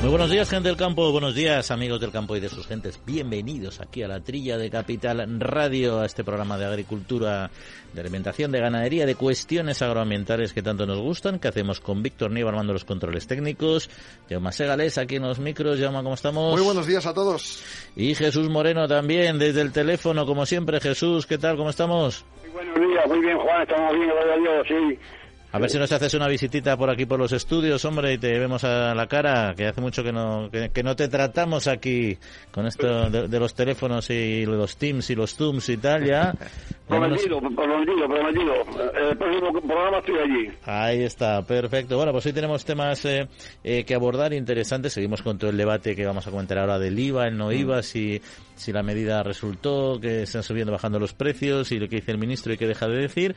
Muy buenos días, gente del campo. Buenos días, amigos del campo y de sus gentes. Bienvenidos aquí a la trilla de Capital Radio, a este programa de agricultura, de alimentación, de ganadería, de cuestiones agroambientales que tanto nos gustan, que hacemos con Víctor Nieva armando los controles técnicos, Jaume Segales aquí en los micros. Jaume, ¿cómo estamos? Muy buenos días a todos. Y Jesús Moreno también, desde el teléfono, como siempre. Jesús, ¿qué tal? ¿Cómo estamos? Muy buenos días, muy bien, Juan. Estamos bien, gracias a Dios, sí. A ver si nos haces una visitita por aquí por los estudios, hombre, y te vemos a la cara, que hace mucho que no, que, no te tratamos aquí con esto de, los teléfonos y los Teams y los Zooms y tal, ya. prometido, prometido, prometido. El próximo programa estoy allí. Ahí está, perfecto. Bueno, pues hoy tenemos temas eh, eh, que abordar interesantes. Seguimos con todo el debate que vamos a comentar ahora del IVA, el no mm. IVA, si, si la medida resultó, que están subiendo, bajando los precios y lo que dice el ministro y que deja de decir.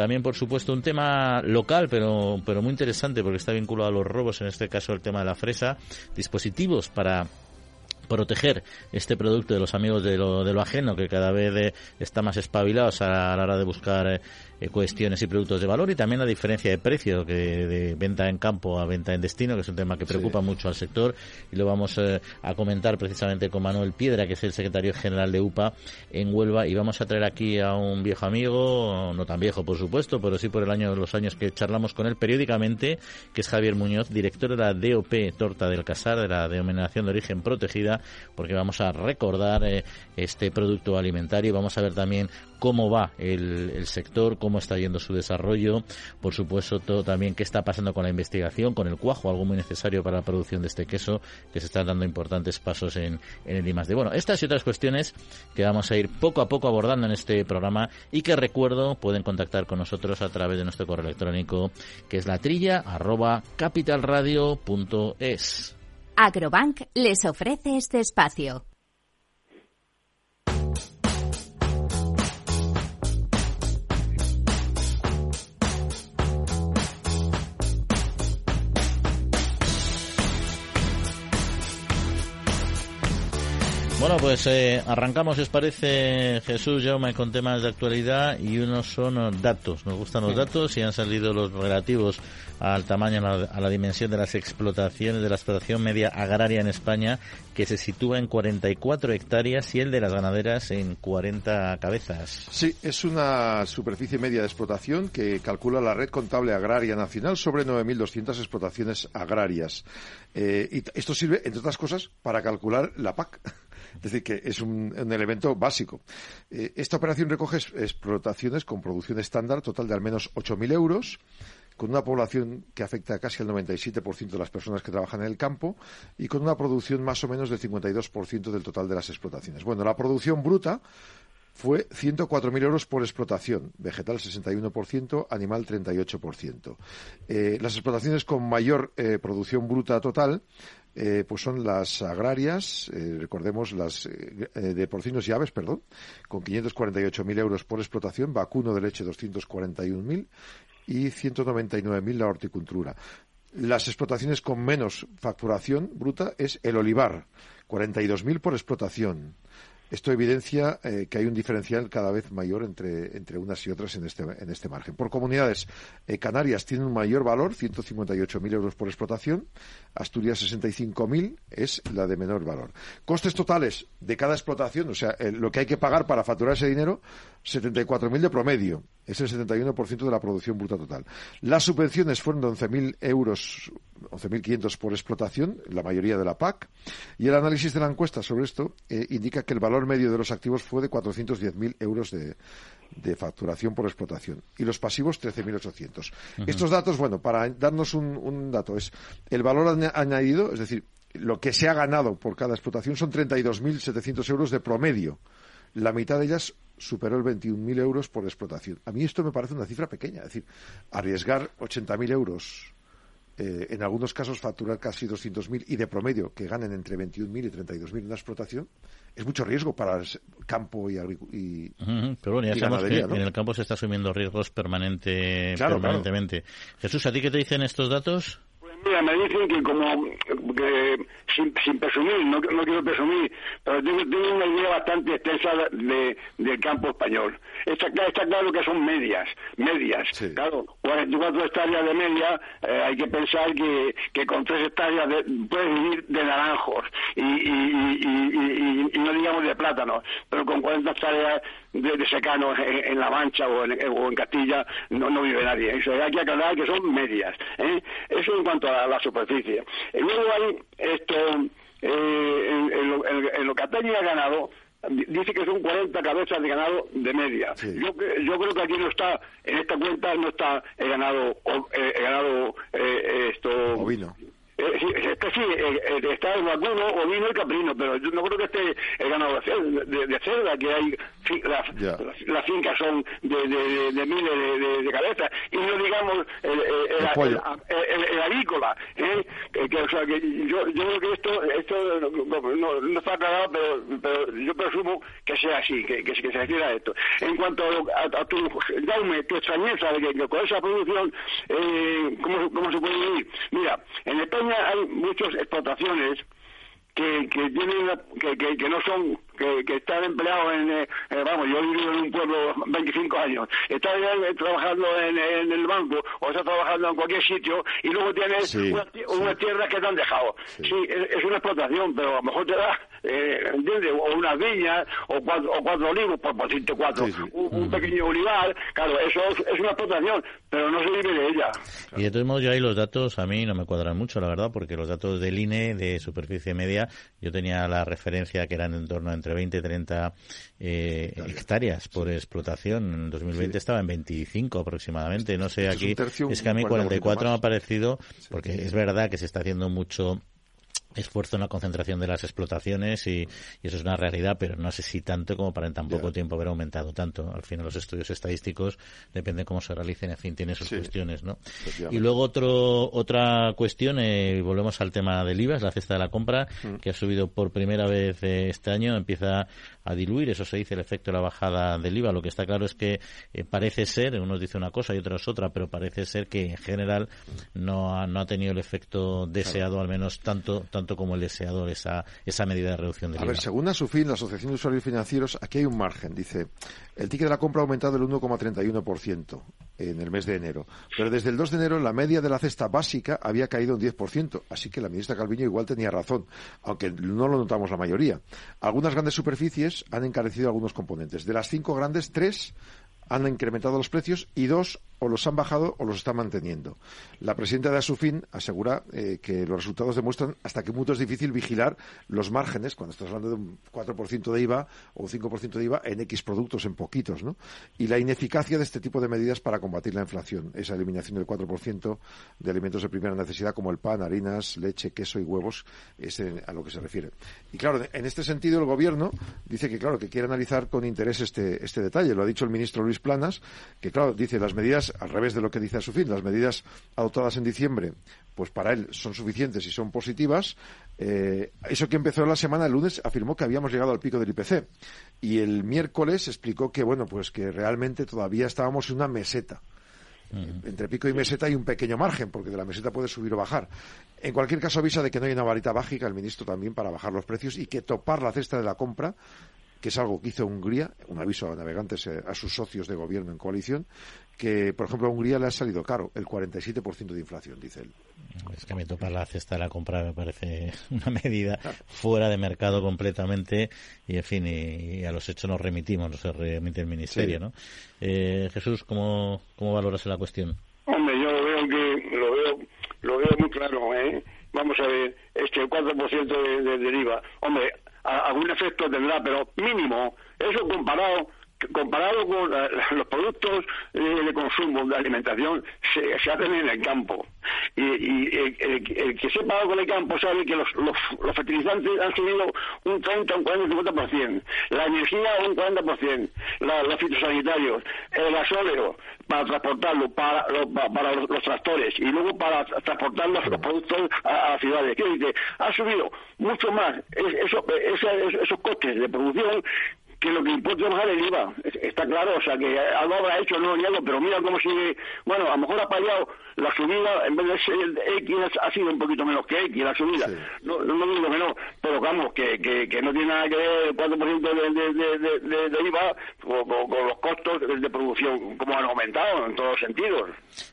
También, por supuesto, un tema local, pero, pero muy interesante porque está vinculado a los robos, en este caso el tema de la fresa, dispositivos para proteger este producto de los amigos de lo, de lo ajeno, que cada vez eh, está más espabilados a la hora de buscar eh, eh, cuestiones y productos de valor y también la diferencia de precio que de venta en campo a venta en destino, que es un tema que preocupa mucho al sector. Y lo vamos eh, a comentar precisamente con Manuel Piedra, que es el secretario general de UPA en Huelva. Y vamos a traer aquí a un viejo amigo, no tan viejo por supuesto, pero sí por el año los años que charlamos con él periódicamente, que es Javier Muñoz, director de la DOP Torta del Casar, de la denominación de origen protegida, porque vamos a recordar eh, este producto alimentario. Y vamos a ver también cómo va el, el sector, cómo está yendo su desarrollo, por supuesto todo también qué está pasando con la investigación, con el cuajo, algo muy necesario para la producción de este queso, que se están dando importantes pasos en, en el de Bueno, estas y otras cuestiones que vamos a ir poco a poco abordando en este programa y que recuerdo pueden contactar con nosotros a través de nuestro correo electrónico que es la trilla arroba capitalradio.es. Agrobank les ofrece este espacio. Bueno, pues eh, arrancamos, os parece, Jesús, Jaume, con temas de actualidad y unos son datos. Nos gustan los datos y han salido los relativos al tamaño, a la, dimensión de las explotaciones, de la explotación media agraria en España, que se sitúa en 44 hectáreas y el de las ganaderas en 40 cabezas. Sí, es una superficie media de explotación que calcula la Red Contable Agraria Nacional sobre 9.200 explotaciones agrarias. Eh, y esto sirve, entre otras cosas, para calcular la PAC. Es decir, que es un, elemento básico. Eh, esta operación recoge explotaciones con producción estándar total de al menos 8.000 euros, con una población que afecta a casi al 97% de las personas que trabajan en el campo y con una producción más o menos del 52% del total de las explotaciones. Bueno, la producción bruta fue 104.000 euros por explotación, vegetal 61%, animal 38%. Eh, las explotaciones con mayor eh, producción bruta total eh, pues son las agrarias, eh, recordemos las eh, de porcinos y aves, perdón, con 548.000 euros por explotación, vacuno de leche 241.000 y 199.000 la horticultura. Las explotaciones con menos facturación bruta es el olivar, 42.000 por explotación. Esto evidencia eh, que hay un diferencial cada vez mayor entre, unas y otras en este, en este margen. Por comunidades, eh, Canarias tiene un mayor valor, 158.000 euros por explotación, Asturias 65.000 es la de menor valor. Costes totales de cada explotación, o sea, eh, lo que hay que pagar para facturar ese dinero, 74.000 de promedio, es el 71% de la producción bruta total. Las subvenciones fueron de 11.000 euros 11.500 por explotación, la mayoría de la PAC, y el análisis de la encuesta sobre esto eh, indica que el valor medio de los activos fue de 410.000 euros de, facturación por explotación y los pasivos 13.800. Estos datos, bueno, para darnos un, dato, es el valor añadido, es decir, lo que se ha ganado por cada explotación son 32.700 euros de promedio. La mitad de ellas superó el 21.000 euros por explotación. A mí esto me parece una cifra pequeña, es decir, arriesgar 80.000 euros eh, en algunos casos facturar casi 200.000 y de promedio que ganen entre 21.000 y 32.000 en una explotación, es mucho riesgo para el campo y, y Pero bueno, ya sabemos que en el campo se está asumiendo riesgos permanente, permanentemente. Jesús, ¿a ti qué te dicen estos datos? Mira, me dicen que como, que, sin, sin presumir, no, no quiero presumir, pero tengo, tengo una idea bastante extensa de, del campo español. Está, está claro que son medias, medias. Sí. Claro, 44 hectáreas de media, eh, hay que pensar que, que con 3 hectáreas de, puedes vivir de naranjos y, y, y, y, y no digamos de plátanos, pero con 40 hectáreas de, de secanos en, en, La Mancha o en, o en Castilla no, no vive nadie. Eso hay que aclarar que son medias. ¿eh? Eso en cuanto a la, la superficie. Y luego hay esto, eh, en, en, lo, en, lo que Atañe ha ganado, dice que son 40 cabezas de ganado de media. Sí. Yo, yo creo que aquí no está, en esta cuenta no está el ganado, eh, el ganado eh, esto... Ovino. Eh, este sí, eh, eh, está el vacuno, ovino y caprino, pero yo no creo que esté el ganado de de, cerda, que hay, la- las, fincas son de, de, miles de, cabezas, y no digamos el, el, avícola, ¿eh? que, que, o sea, que yo, yo creo que esto, esto no, no- no está aclarado, pero, pero yo presumo que sea así, que, que, que se refiere a esto. En cuanto a, a- a tu, Jaume, tu extrañeza de que, que con esa producción, eh, ¿cómo, ¿cómo se puede vivir? Mira, en España hay muchas explotaciones que, que tienen que, que, que no son que, que están empleados en eh, eh, vamos yo he vivido en un pueblo 25 años está eh, trabajando en, en el banco o está trabajando en cualquier sitio y luego tienes Sí, unas ti- sí. unas tierras que te han dejado Sí. sí, es, es una explotación pero a lo mejor te da eh, ¿entiendes? o unas viñas o cuatro, o cuatro olivos por decirte cuatro Sí, sí. Un, un pequeño olivar claro eso es, es una explotación pero no se vive de ella Y de todos modos, yo ahí los datos a mí no me cuadran mucho, la verdad, porque los datos del INE de superficie media, yo tenía la referencia que eran en torno a entre 20 y 30 eh, hectáreas por explotación. En 2020 estaba en 25 aproximadamente. No sé, es aquí tercio, un es que a mí 40% 44 me ha parecido, porque es verdad que se está haciendo mucho esfuerzo en la concentración de las explotaciones y, y eso es una realidad, pero no sé si tanto como para en tan poco tiempo haber aumentado tanto. Al final los estudios estadísticos depende cómo se realicen, en fin, tiene sus Sí. cuestiones, ¿no? Y luego otro, otra cuestión, eh, volvemos al tema del IVA, es la cesta de la compra, Mm. que ha subido por primera vez eh, este año, empieza a diluir, eso se dice el efecto de la bajada del IVA. Lo que está claro es que eh, parece ser, unos dicen una cosa y otros otra, pero parece ser que en general no ha, no ha tenido el efecto deseado, al menos tanto, tanto como el deseado esa, esa medida de reducción del A IVA. ver, según Asufin, la Asociación de Usuarios Financieros, aquí hay un margen. Dice, el ticket de la compra ha aumentado el 1,31% en el mes de enero. Pero desde el 2 de enero la media de la cesta básica había caído un 10%. Así que la ministra Calviño igual tenía razón, aunque no lo notamos la mayoría. Algunas grandes superficies han encarecido algunos componentes. De las cinco grandes, tres han incrementado los precios y dos o los han bajado o los están manteniendo. La presidenta de Asufin asegura eh, que los resultados demuestran hasta qué punto es difícil vigilar los márgenes cuando estás hablando de un 4% de IVA o un 5% de IVA en X productos, en poquitos, ¿no? Y la ineficacia de este tipo de medidas para combatir la inflación, esa eliminación del 4% de alimentos de primera necesidad como el pan, harinas, leche, queso y huevos, es a lo que se refiere. Y claro, en este sentido el gobierno dice que claro que quiere analizar con interés este, este detalle. Lo ha dicho el ministro Luis Planas, que claro, dice las medidas, al revés de lo que dice a su fin, las medidas adoptadas en diciembre, pues para él son suficientes y son positivas. Eh, eso que empezó la semana, el lunes, afirmó que habíamos llegado al pico del IPC. Y el miércoles explicó que, bueno, pues que realmente todavía estábamos en una meseta. Entre pico y meseta hay un pequeño margen, porque de la meseta puede subir o bajar. En cualquier caso, avisa de que no hay una varita mágica el ministro también para bajar los precios y que topar la cesta de la compra, que es algo que hizo Hungría, un aviso a navegantes, eh, a sus socios de gobierno en coalición, que, por ejemplo, a Hungría le ha salido caro, el 47% de inflación, dice él. Es que me topar la cesta de la compra me parece una medida fuera de mercado completamente y, en fin, y, y a los hechos nos remitimos, nos remite el Ministerio, Sí. ¿no? Eh, Jesús, ¿cómo, ¿cómo valoras la cuestión? Hombre, yo veo que lo veo, lo veo muy claro, ¿eh? Vamos a ver, este 4% de, de, del IVA. Hombre, a- algún efecto tendrá, pero mínimo. Eso comparado comparado con eh, los productos eh, de consumo, de alimentación, se, se hacen en el campo. Y, y el, el- el que sepa algo del campo sabe que los, los, los fertilizantes han subido un 30, un 40, un 50%. La energía un 40%. La, los fitosanitarios, el gasóleo para transportarlo, para, para los, los tractores y luego para tra- transportar los, productos a, las ciudades. Quiero decir, ha subido mucho más es- eso- esos costes de producción que lo que importa es bajar el IVA. Está claro, o sea, que algo habrá hecho, no niego, pero mira cómo sigue. Bueno, a lo mejor ha fallado la subida, en vez de ser X, ha sido un poquito menos que X la subida. No, no digo que no, pero vamos, que, que, no tiene nada que ver el 4% de, de, de, IVA con, los costos de producción, como han aumentado en todos los sentidos.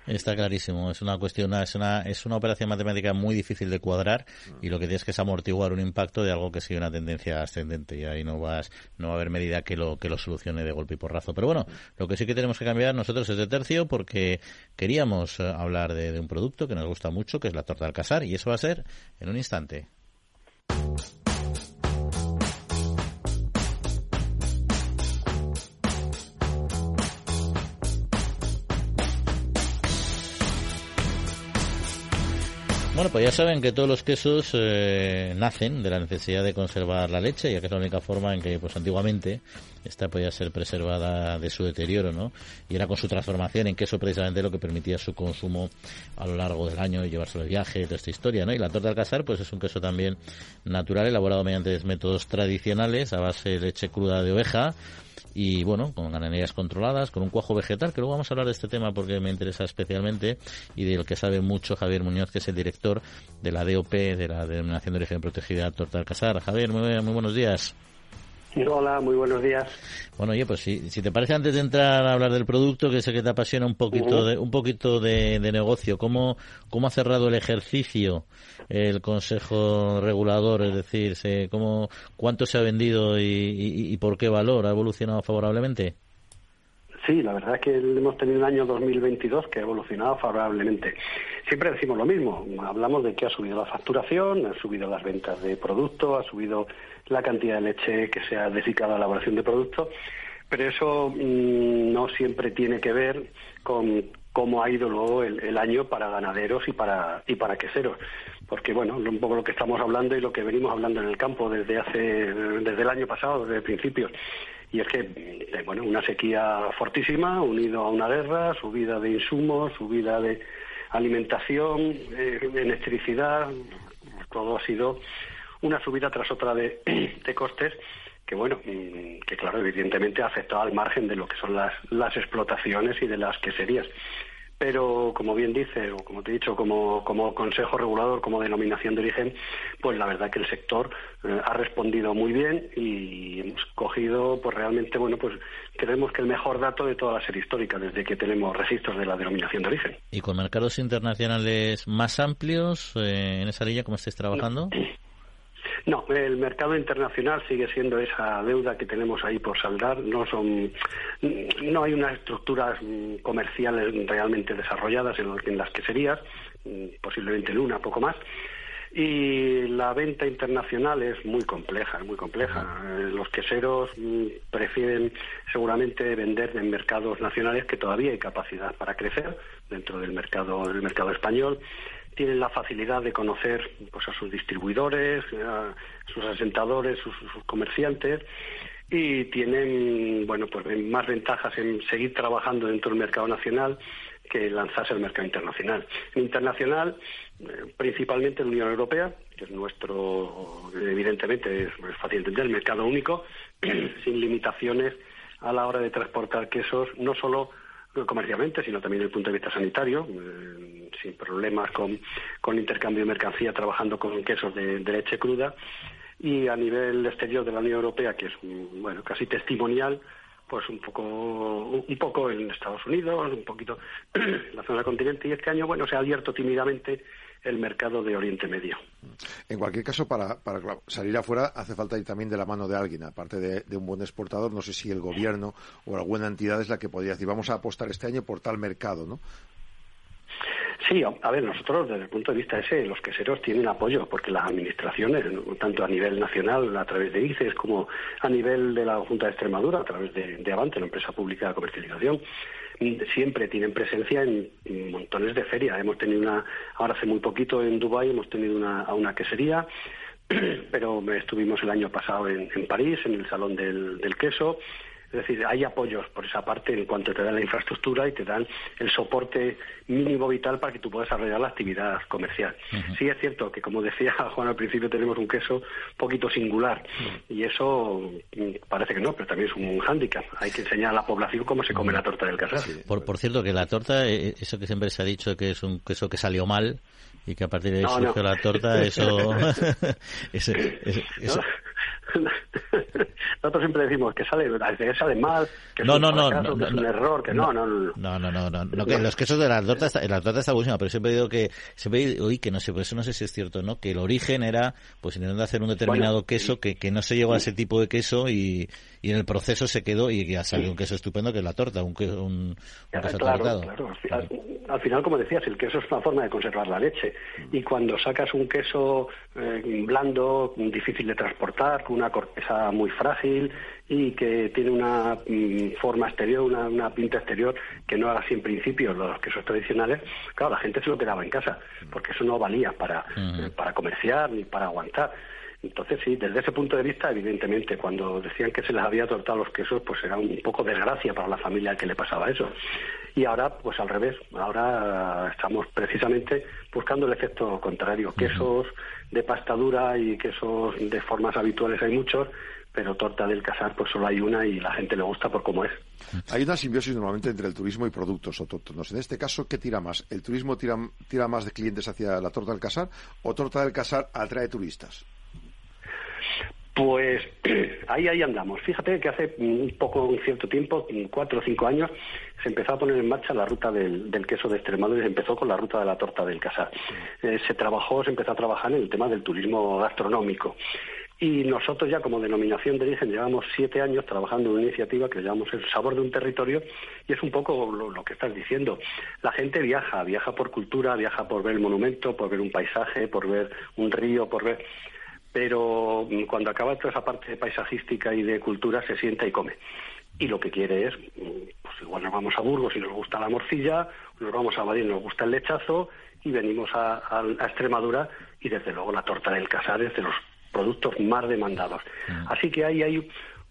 Está clarísimo, es una cuestión, es una, es una operación matemática muy difícil de cuadrar y lo que tienes que es amortiguar un impacto de algo que sigue una tendencia ascendente y ahí no vas, no va a haber medida que lo, que lo solucione de golpe y porrazo. Pero bueno, lo que sí que tenemos que cambiar nosotros es de tercio porque queríamos eh, hablar de, de un producto que nos gusta mucho, que es la torta del casar y eso va a ser en un instante. Bueno, pues ya saben que todos los quesos eh, nacen de la necesidad de conservar la leche, ya que es la única forma en que, pues antiguamente, esta podía ser preservada de su deterioro, ¿no? Y era con su transformación en queso precisamente lo que permitía su consumo a lo largo del año y llevárselo de viaje, toda esta historia, ¿no? Y la torta casar, pues es un queso también natural, elaborado mediante métodos tradicionales a base de leche cruda de oveja, y bueno, con ganaderías controladas, con un cuajo vegetal, que luego vamos a hablar de este tema porque me interesa especialmente y del que sabe mucho Javier Muñoz, que es el director de la DOP, de la Denominación de Origen Protegida Torta Alcázar. Javier, muy, muy buenos días. Hola, muy buenos días. Bueno, oye, pues si, si te parece antes de entrar a hablar del producto, que sé que te apasiona un poquito de un poquito de, negocio, ¿cómo, ¿cómo ha cerrado el ejercicio el Consejo Regulador? Es decir, ¿cómo, ¿cuánto se ha vendido y, y, por qué valor? ¿Ha evolucionado favorablemente? Sí, la verdad es que hemos tenido un año 2022 que ha evolucionado favorablemente. Siempre decimos lo mismo, hablamos de que ha subido la facturación, ha subido las ventas de productos, ha subido la cantidad de leche que se ha dedicado a la elaboración de productos, pero eso mm, no siempre tiene que ver con cómo ha ido luego el, año para ganaderos y para y para queseros porque bueno un poco lo que estamos hablando y lo que venimos hablando en el campo desde hace desde el año pasado desde el principio y es que eh, bueno una sequía fortísima unido a una guerra subida de insumos subida de alimentación eh, electricidad todo ha sido una subida tras otra de, de costes que bueno, mm, que claro, evidentemente ha afectado al margen de lo que son las, las explotaciones y de las queserías. Pero, como bien dice, o como te he dicho, como, como Consejo Regulador, como denominación de origen, pues la verdad que el sector eh, ha respondido muy bien y hemos cogido, pues realmente, bueno, pues creemos que el mejor dato de toda la serie histórica, desde que tenemos registros de la denominación de origen. ¿Y con mercados internacionales más amplios eh, en esa línea, cómo estáis trabajando? No, el mercado internacional sigue siendo esa deuda que tenemos ahí por saldar. No son, no hay unas estructuras comerciales realmente desarrolladas en, las que serías, posiblemente en una, poco más. Y la venta internacional es muy compleja, muy compleja. Eh, los queseros mm, prefieren seguramente vender en mercados nacionales que todavía hay capacidad para crecer dentro del mercado del mercado español tienen la facilidad de conocer pues, a sus distribuidores, a sus asentadores, sus, comerciantes y tienen bueno pues más ventajas en seguir trabajando dentro del mercado nacional que lanzarse al mercado internacional. Internacional, eh, principalmente en la Unión Europea, que es nuestro, evidentemente es, fácil entender, mercado único, sin limitaciones a la hora de transportar quesos, no solo comercialmente, sino también desde el punto de vista sanitario, eh, sin problemas con, con intercambio de mercancía, trabajando con quesos de, leche cruda. Y a nivel exterior de la Unión Europea, que es bueno casi testimonial, pues un poco un poco en Estados Unidos, un poquito en la zona del continente y este año bueno se ha abierto tímidamente el mercado de Oriente Medio. En cualquier caso, para, salir afuera hace falta ir también de la mano de alguien, aparte de, un buen exportador. No sé si el gobierno o alguna entidad es la que podría decir, vamos a apostar este año por tal mercado, ¿no? Sí, a ver, nosotros desde el punto de vista ese, los queseros tienen apoyo, porque las administraciones, tanto a nivel nacional a través de ICES como a nivel de la Junta de Extremadura a través de, de Avante, la empresa pública de comercialización, siempre tienen presencia en, montones de ferias. Hemos tenido una, ahora hace muy poquito en Dubái hemos tenido una, una quesería, pero estuvimos el año pasado en, París, en el Salón del, Queso. Es decir, hay apoyos por esa parte en cuanto te dan la infraestructura y te dan el soporte mínimo vital para que tú puedas desarrollar la actividad comercial. Sí es cierto que, como decía Juan al principio, tenemos un queso poquito singular y eso mm, parece que no, pero también es un hándicap. Hay que enseñar a la población cómo se come la torta del casar. Por, por cierto, que la torta, eh, eso que siempre se ha dicho que es un queso que salió mal, y que a partir de ahí surgió la torta, eso... eso, eso, Nosotros siempre decimos que sale, que sale mal, que no, es, no, un, no, fracaso, no, que es un error, que no, no, no. No, no, no, no, no, que los quesos de la torta, está, la torta está buenísima, pero siempre digo que, siempre oí que no sé, por eso no sé si es cierto, ¿no? Que el origen era, pues intentando hacer un determinado Bueno, queso que, que no se llegó a ese tipo de queso y, y en el proceso se quedó y ya salió un queso estupendo que es la torta, un, queso- un, un queso Claro, claro. Al, fi- al- al final, como decías, el queso es una forma de conservar la leche. Y cuando sacas un queso eh, blando, difícil de transportar, con una corteza muy frágil y que tiene una mm, forma exterior, una, una pinta exterior que no era así en principio los quesos tradicionales, claro, la gente se lo quedaba en casa, porque eso no valía para, eh, para comerciar ni para aguantar. Entonces, sí, desde ese punto de vista, evidentemente, cuando decían que se les había tortado los quesos, pues era un poco desgracia para la familia que le pasaba eso. Y ahora, pues al revés, ahora estamos precisamente buscando el efecto contrario. Quesos de pasta dura y quesos de formas habituales hay muchos, pero torta del casar pues solo hay una y la gente le gusta por cómo es. Hay una simbiosis normalmente entre el turismo y productos autóctonos. En este caso, ¿qué tira más? ¿El turismo tira, tira más de clientes hacia la torta del casar o torta del casar atrae turistas? Pues ahí ahí andamos. Fíjate que hace un poco, un cierto tiempo, cuatro o cinco años, se empezó a poner en marcha la ruta del, del queso de Extremadura y se empezó con la ruta de la torta del casar. Eh, se trabajó, se empezó a trabajar en el tema del turismo gastronómico. Y nosotros ya como denominación de origen llevamos siete años trabajando en una iniciativa que llamamos el sabor de un territorio y es un poco lo, lo que estás diciendo. La gente viaja, viaja por cultura, viaja por ver el monumento, por ver un paisaje, por ver un río, por ver pero mm, cuando acaba toda esa parte paisajística y de cultura se sienta y come. Y lo que quiere es, mm, pues igual nos vamos a Burgos y nos gusta la morcilla, nos vamos a Madrid y nos gusta el lechazo, y venimos a, a- a Extremadura y desde luego la torta del casar es de los productos más demandados. Así que ahí hay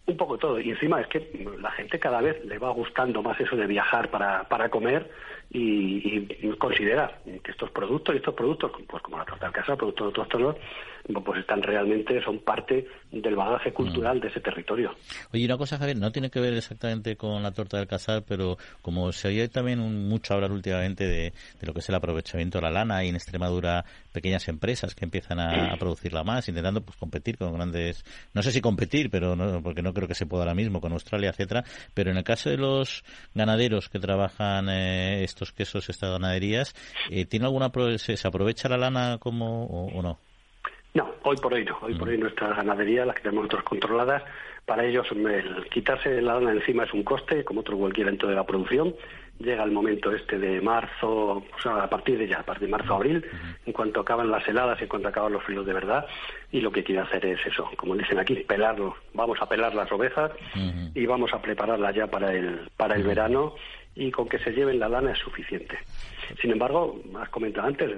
un poco todo. Y encima es que la gente cada vez le va gustando más eso de viajar para, para comer y, y considerar que estos productos y estos productos, pues como la torta del casar, productos autóctonos, pues están realmente, son parte del bagaje cultural de ese territorio. Oye, una cosa, Javier, no tiene que ver exactamente con la torta del casar, pero como se oye también un- mucho hablar últimamente de, de lo que es el aprovechamiento de la lana y en Extremadura pequeñas empresas que empiezan a, a producirla más, intentando pues competir con grandes, no sé si competir, pero no, porque no creo que se pueda ahora mismo con Australia, etcétera, pero en el caso de los ganaderos que trabajan eh, estos quesos, estas ganaderías, eh, ¿tiene alguna se, se aprovecha la lana como o, o no? No, hoy por hoy no. Hoy por hoy nuestras ganaderías, las que tenemos nosotros controladas, para ellos el quitarse la lana encima es un coste, como otro cualquier evento de la producción. Llega el momento este de marzo, o sea, a partir de ya, a partir de marzo, abril, en cuanto acaban las heladas, en cuanto acaban los fríos de verdad, y lo que quiere hacer es eso, como dicen aquí, pelarlos. Vamos a pelar las ovejas y vamos a prepararlas ya para el, para el verano y con que se lleven la lana es suficiente. Sin embargo, has comentado antes,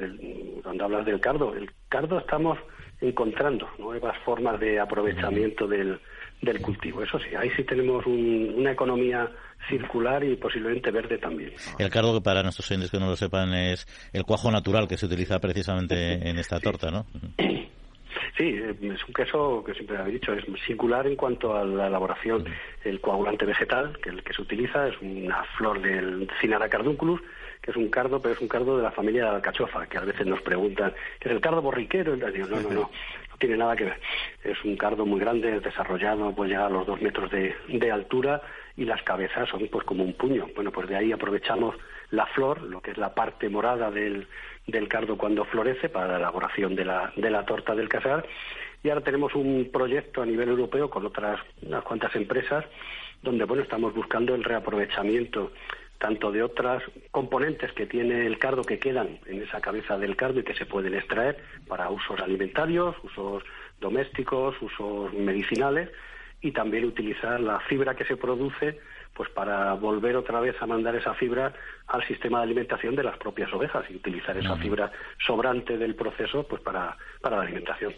cuando hablas del cardo, el cardo estamos encontrando nuevas formas de aprovechamiento del, del cultivo. Eso sí, ahí sí tenemos un- una economía circular y posiblemente verde también. El cardo, que para nuestros oyentes que no lo sepan, es el cuajo natural que se utiliza precisamente en esta torta, ¿no? Sí, eh, es un queso que siempre habéis dicho, es singular en cuanto a la elaboración. El coagulante vegetal, que el que se utiliza, es una flor del Cinara cardunculus, que es un cardo, pero es un cardo de la familia de la alcachofa, que a veces nos preguntan, ¿es el cardo borriquero? Y digo, no, no, no, no tiene nada que ver. Es un cardo muy grande, desarrollado, puede llegar a los dos metros de, de altura y las cabezas son pues como un puño. Bueno, pues de ahí aprovechamos la flor, lo que es la parte morada del, del cardo cuando florece para la elaboración de la, de la torta del casar. Y ahora tenemos un proyecto a nivel europeo con otras unas cuantas empresas donde bueno estamos buscando el reaprovechamiento tanto de otras componentes que tiene el cardo que quedan en esa cabeza del cardo y que se pueden extraer para usos alimentarios, usos domésticos, usos medicinales y también utilizar la fibra que se produce pues para volver otra vez a mandar esa fibra al sistema de alimentación de las propias ovejas y utilizar esa fibra sobrante del proceso pues para, para la alimentación.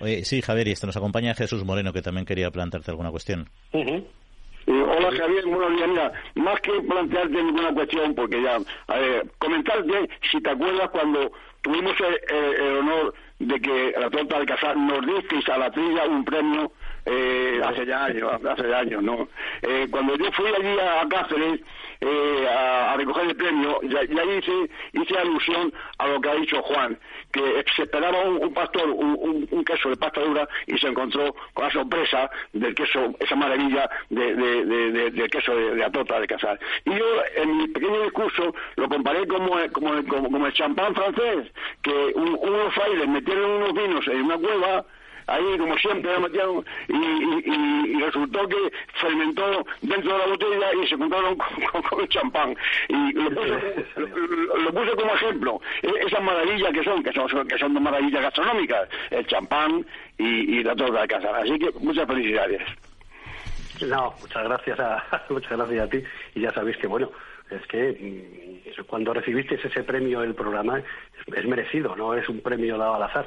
Oye, sí, Javier, y esto nos acompaña Jesús Moreno, que también quería plantearte alguna cuestión. Hola Javier, buenos días. Mira, más que plantearte ninguna cuestión, porque ya, a ver, comentarte si te acuerdas cuando tuvimos el, honor de que la torta de casa nos disteis a la trilla un premio eh, hace ya años, hace años, ¿no? Eh, cuando yo fui allí a Cáceres eh, a, recoger el premio, ya, hice, hice alusión a lo que ha dicho Juan, que se esperaba un, pastor, un, queso de pasta dura y se encontró con la sorpresa del queso, esa maravilla de, de, del queso de, la torta de casar. Y yo en mi pequeño discurso lo comparé como, como, como, el champán francés, que unos frailes metieron unos vinos en una cueva ahí como siempre metieron y, y, resultó que fermentó dentro de la botella y se encontraron con, el champán. Y lo puse, como ejemplo. E, esas maravillas que son que son que son maravillas gastronómicas. El champán y, la torta de casa. Así que muchas felicidades. No muchas gracias a muchas gracias a ti. Y ya sabéis que bueno es que mm, cuando recibiste ese premio del programa es merecido, no es un premio dado al azar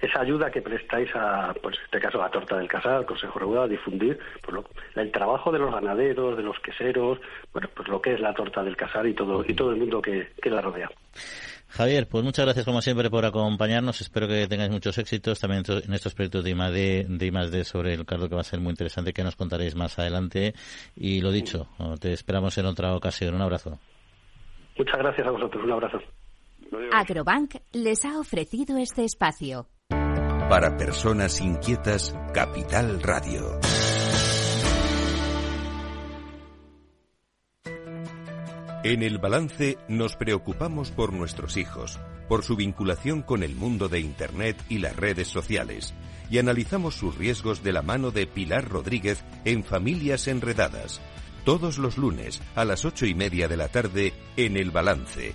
esa, ayuda que prestáis a, pues en este caso, a la Torta del Casal, al Consejo Regular, a difundir pues, el trabajo de los ganaderos, de los queseros, bueno, pues lo que es la Torta del Casal y todo, y todo el mundo que, la rodea. Javier, pues muchas gracias como siempre por acompañarnos. Espero que tengáis muchos éxitos también en estos proyectos de I+D, de sobre el cargo que va a ser muy interesante que nos contaréis más adelante. Y lo dicho, te esperamos en otra ocasión. Un abrazo. Muchas gracias a vosotros. Un abrazo. Agrobank les ha ofrecido este espacio. Para personas inquietas, Capital Radio. En el balance nos preocupamos por nuestros hijos, por su vinculación con el mundo de Internet y las redes sociales, y analizamos sus riesgos de la mano de Pilar Rodríguez en Familias Enredadas, todos los lunes a las ocho y media de la tarde en el balance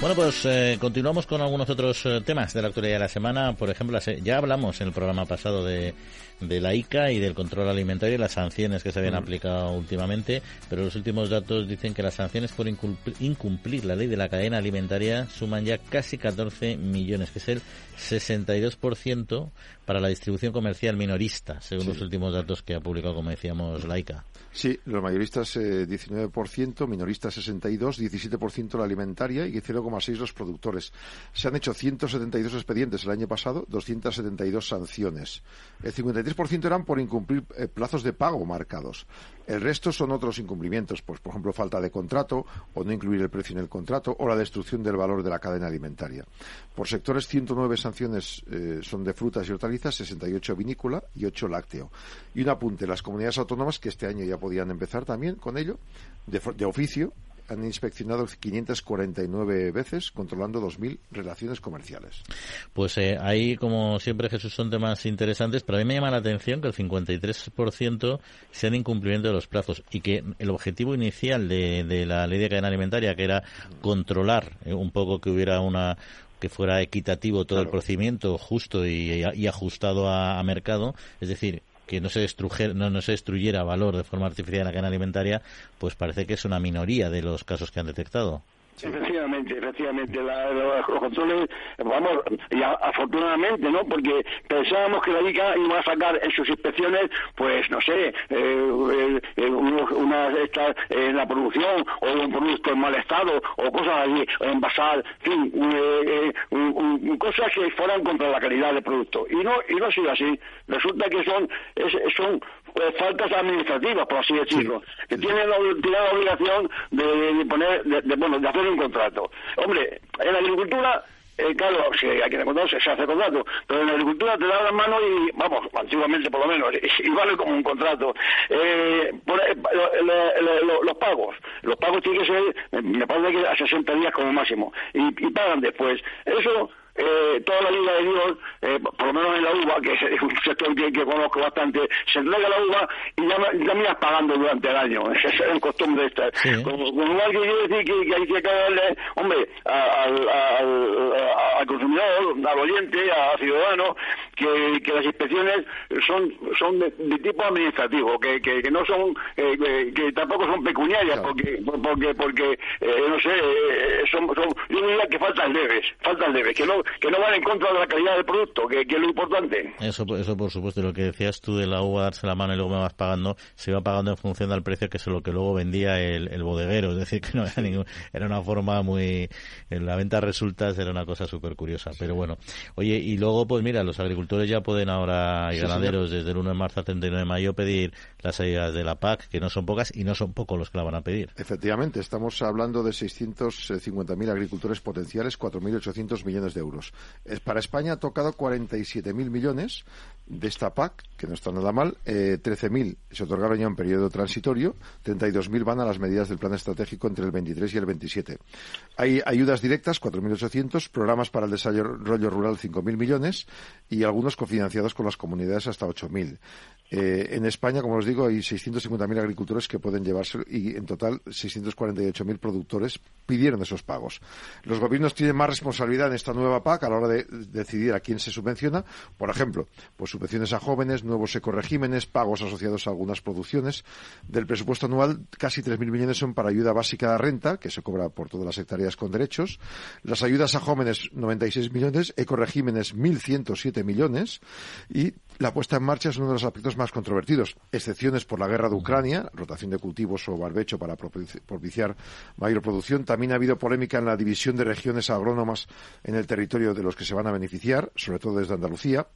Bueno, pues eh, continuamos con algunos otros eh, temas de la actualidad de la semana. Por ejemplo, ya hablamos en el programa pasado de, de la ICA y del control alimentario y las sanciones que se habían aplicado últimamente, pero los últimos datos dicen que las sanciones por incumplir la ley de la cadena alimentaria suman ya casi 14 millones, que es el 62% para la distribución comercial minorista, según los últimos datos que ha publicado, como decíamos, la ICA. Sí, los mayoristas eh, 19%, minoristas 62%, 17% la alimentaria y 0,6% los productores. Se han hecho 172 expedientes el año pasado, 272 sanciones. El 53% eran por incumplir eh, plazos de pago marcados. El resto son otros incumplimientos, pues por ejemplo falta de contrato o no incluir el precio en el contrato o la destrucción del valor de la cadena alimentaria. Por sectores 109 sanciones eh, son de frutas y hortalizas, 68 vinícola y 8 lácteo. Y un apunte, las comunidades autónomas que este año ya podían empezar también con ello, de oficio, han inspeccionado 549 veces, controlando 2.000 relaciones comerciales. Pues eh, ahí, como siempre, Jesús, son temas interesantes, pero a mí me llama la atención que el 53% sean incumplimiento de los plazos y que el objetivo inicial de, la ley de cadena alimentaria, que era controlar eh, un poco que hubiera una que fuera equitativo todo el procedimiento, justo y, ajustado a, mercado, es decir, que no se, no, no se destruyera valor de forma artificial en la cadena alimentaria, pues parece que es una minoría de los casos que han detectado. Efectivamente, efectivamente, los controles, vamos, y afortunadamente, ¿no? Porque pensábamos que la ICA iba a sacar en sus inspecciones, pues, no sé, eh, eh, eh una, esta, en la producción, o un producto en mal estado, o cosas así, envasar, en fin, eh, cosas que fueran contra la calidad del producto. Y no, y no ha sido así. Resulta que son, son faltas administrativas, por así decirlo, que tienen la, la obligación de, poner, de, bueno, de hacer un contrato. Hombre, en la agricultura eh, claro, si hay que se, se hace contrato, pero en la agricultura te da la mano y, vamos, antiguamente por lo menos, y, vale como un contrato. Eh, eh los pagos, los pagos tienen que ser, me parece que a 60 días como máximo, y, y pagan después. Eso eh, toda la vida de Dios, eh, por lo menos en la uva, que es un sector que, conozco bastante, se entrega la uva y ya, ya miras pagando durante el año. Esa es una costumbre esta. Con, igual que quiero decir que, hay que darle, hombre, al, al, consumidor, al oyente, al ciudadano, que, que las inspecciones son son de, tipo administrativo, que, que, no son, eh, que tampoco son pecuniarias, porque, porque, porque no sé, son, son, yo diría que faltan debes, faltan debes, que no, que no van en contra de la calidad del producto, que, que es lo importante. Eso, eso por supuesto, lo que decías tú de la uva, darse la mano y luego me vas pagando, se va pagando en función del precio que es lo que luego vendía el, el bodeguero, es decir, que no era ningún, era una forma muy, en la venta resultas era una cosa súper curiosa, pero bueno, oye, y luego pues mira, los agricultores ya pueden ahora, y ganaderos, desde el 1 de marzo al 31 de mayo pedir las ayudas de la PAC, que no son pocas y no son pocos los que la van a pedir. Efectivamente, estamos hablando de 650.000 agricultores potenciales, 4.800 millones de euros. Para España ha tocado 47.000 millones de esta PAC, que no está nada mal. Eh, 13.000 se otorgaron ya en periodo transitorio, 32.000 van a las medidas del plan estratégico entre el 23 y el 27. Hay ayudas directas, 4.800, programas para el desarrollo rural, 5.000 millones y algunos cofinanciados con las comunidades hasta 8.000. Eh, en España, como os digo, hay 650.000 agricultores que pueden llevarse y en total 648.000 productores pidieron esos pagos. Los gobiernos tienen más responsabilidad en esta nueva PAC a la hora de decidir a quién se subvenciona. Por ejemplo, pues subvenciones a jóvenes, nuevos ecoregímenes, pagos asociados a algunas producciones. Del presupuesto anual, casi 3.000 millones son para ayuda básica de renta, que se cobra por todas las hectáreas con derechos. Las ayudas a jóvenes, 96 millones. Ecoregímenes, 1.107 millones. Y la puesta en marcha es uno de los aspectos más controvertidos. Excepciones por la guerra de Ucrania, rotación de cultivos o barbecho para propiciar mayor producción. También ha habido polémica en la división de regiones agrónomas en el territorio de los que se van a beneficiar, sobre todo desde Andalucía.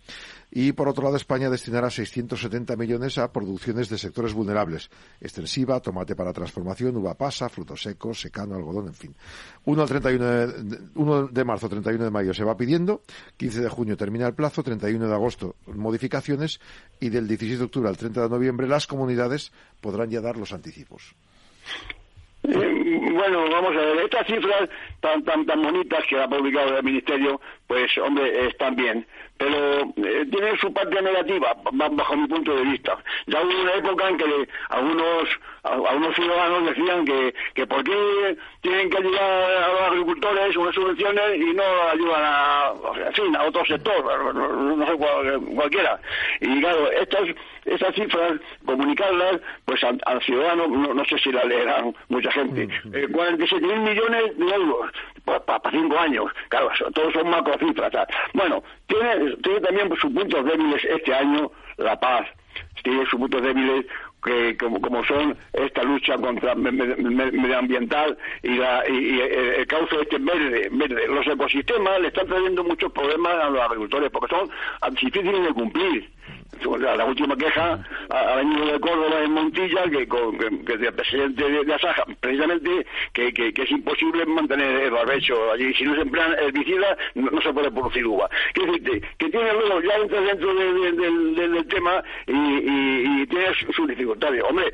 Y por otro lado, España destinará 670 millones a producciones de sectores vulnerables. Extensiva, tomate para transformación, uva pasa, frutos secos, secano, algodón, en fin. 1 al 31 de, 1 de marzo, 31 de mayo se va pidiendo. 15 de junio termina el plazo. 31 de agosto modificaciones. Y del 16 de octubre al 30 de noviembre las comunidades podrán ya dar los anticipos. Bueno, vamos a ver, estas cifras tan tan tan bonitas que ha publicado el Ministerio, pues hombre, están bien pero eh, tiene su parte negativa bajo mi punto de vista. Ya hubo una época en que algunos algunos ciudadanos decían que, que por qué tienen que ayudar a los agricultores unas subvenciones y no ayudan a, a otro sector, no, sé cualquiera. Y claro, estas esas cifras, comunicarlas pues al, ciudadano, no, sé si la leerán mucha gente, mm. eh, 47 mil millones de euros para cinco años, claro, todos son macrocifras. Bueno, tiene tiene también sus puntos débiles este año la paz, tiene sus puntos débiles que como, son esta lucha contra medioambiental y, la, y, el cauce este verde, verde. Los ecosistemas le están trayendo muchos problemas a los agricultores porque son difíciles de cumplir la última queja al año de Córdoba en Montilla, que, con, que, el presidente de, Asaja, precisamente, que, que, es imposible mantener el barbecho allí. Si no se emplean herbicidas, no, no se puede producir uva. ¿Qué decirte? Que tiene luego, ya entra dentro del tema y, y, tiene sus dificultades. Hombre,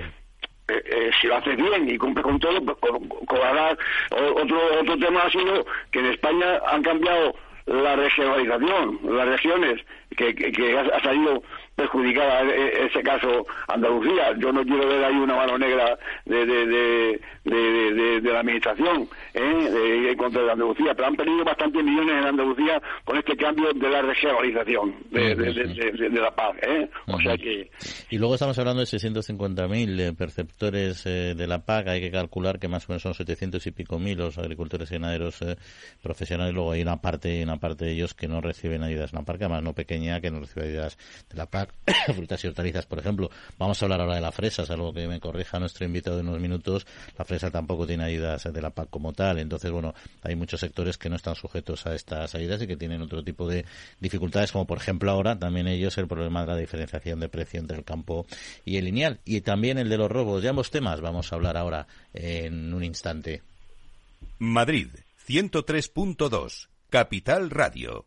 eh, eh, si lo hace bien y cumple con todo, pues cobrará. Otro, otro tema ha sido que en España han cambiado la regionalización, las regiones, que, que, ha, salido perjudicada en ese caso Andalucía. Yo no quiero ver ahí una mano negra de, de, de, de la administración ¿eh? en contra de Andalucía, pero han perdido bastantes millones en Andalucía con este cambio de la regionalización de, la paz. ¿eh? O sea que... Y luego estamos hablando de 650.000 eh, perceptores eh, de la PAC. Hay que calcular que más o menos son 700 y pico mil los agricultores y ganaderos profesionales. Luego hay una parte, una parte de ellos que no reciben ayudas. Una parte, además no pequeña, que no recibe ayudas de la PAC frutas y hortalizas, por ejemplo. Vamos a hablar ahora de la fresa, es algo que me corrija nuestro invitado en unos minutos. La fresa tampoco tiene ayudas de la PAC como tal. Entonces, bueno, hay muchos sectores que no están sujetos a estas ayudas y que tienen otro tipo de dificultades, como por ejemplo ahora también ellos el problema de la diferenciación de precio entre el campo y el lineal. Y también el de los robos. De ambos temas vamos a hablar ahora en un instante. Madrid, 103.2, Capital Radio.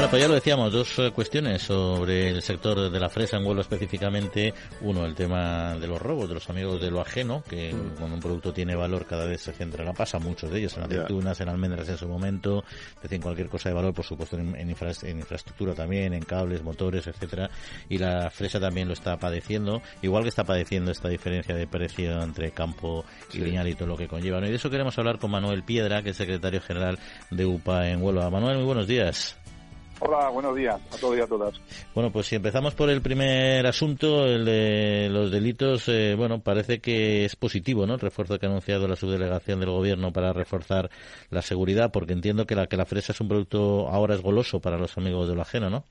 Bueno, pues ya lo decíamos, dos eh, cuestiones sobre el sector de la fresa en Huelva específicamente. Uno, el tema de los robos, de los amigos de lo ajeno, que cuando un producto tiene valor cada vez se centra en la pasa, muchos de ellos, en aceitunas, en almendras en su momento, es decir, cualquier cosa de valor, por supuesto, en, infraestructura también, en cables, motores, etcétera. Y la fresa también lo está padeciendo, igual que está padeciendo esta diferencia de precio entre campo y lineal y todo lo que conlleva. Y de eso queremos hablar con Manuel Piedra, que es secretario general de UPA en Huelva. Manuel, muy buenos días. Hola, buenos días a todos y a todas. Bueno, pues si empezamos por el primer asunto, el de los delitos, eh, bueno, parece que es positivo, ¿no? El refuerzo que ha anunciado la subdelegación del gobierno para reforzar la seguridad, porque entiendo que la que la fresa es un producto ahora es goloso para los amigos de lo ajeno, ¿no?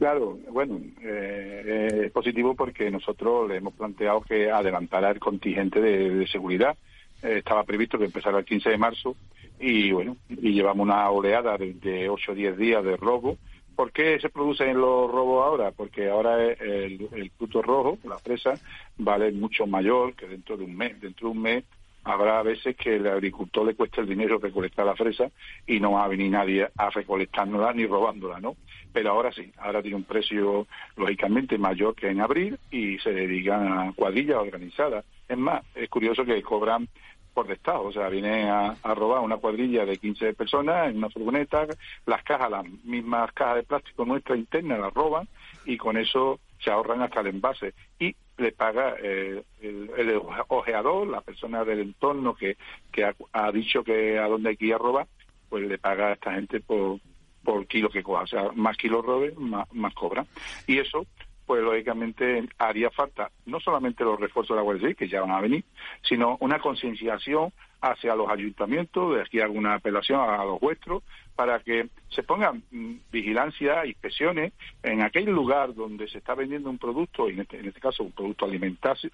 Claro, bueno, eh, es positivo porque nosotros le hemos planteado que adelantara el contingente de, seguridad. Eh, estaba previsto que empezara el 15 de marzo y bueno, y llevamos una oleada de, de 8 o 10 días de robo. ¿Por qué se producen los robos ahora? Porque ahora el, fruto rojo, la fresa, vale mucho mayor que dentro de un mes. Dentro de un mes habrá veces que el agricultor le cuesta el dinero recolectar la fresa y no va a venir nadie a recolectárnosla ni robándola, ¿no? Pero ahora sí, ahora tiene un precio lógicamente mayor que en abril y se dedican a cuadrillas organizadas. Es más, es curioso que cobran por de Estado, o sea, viene a, robar una cuadrilla de 15 personas en una furgoneta, las cajas, las mismas cajas de plástico nuestra interna las roban y con eso se ahorran hasta el envase. Y le paga eh, el, ojeador, la persona del entorno que, que ha, dicho que a dónde hay que ir a robar, pues le paga a esta gente por, por kilo que coja, o sea, más kilos robe, más cobra. Y eso pues lógicamente haría falta no solamente los refuerzos de la Guardia Civil, que ya van a venir, sino una concienciación hacia los ayuntamientos, de aquí alguna apelación a los vuestros, para que se pongan mm, vigilancia, inspecciones en aquel lugar donde se está vendiendo un producto, en este, en este caso un producto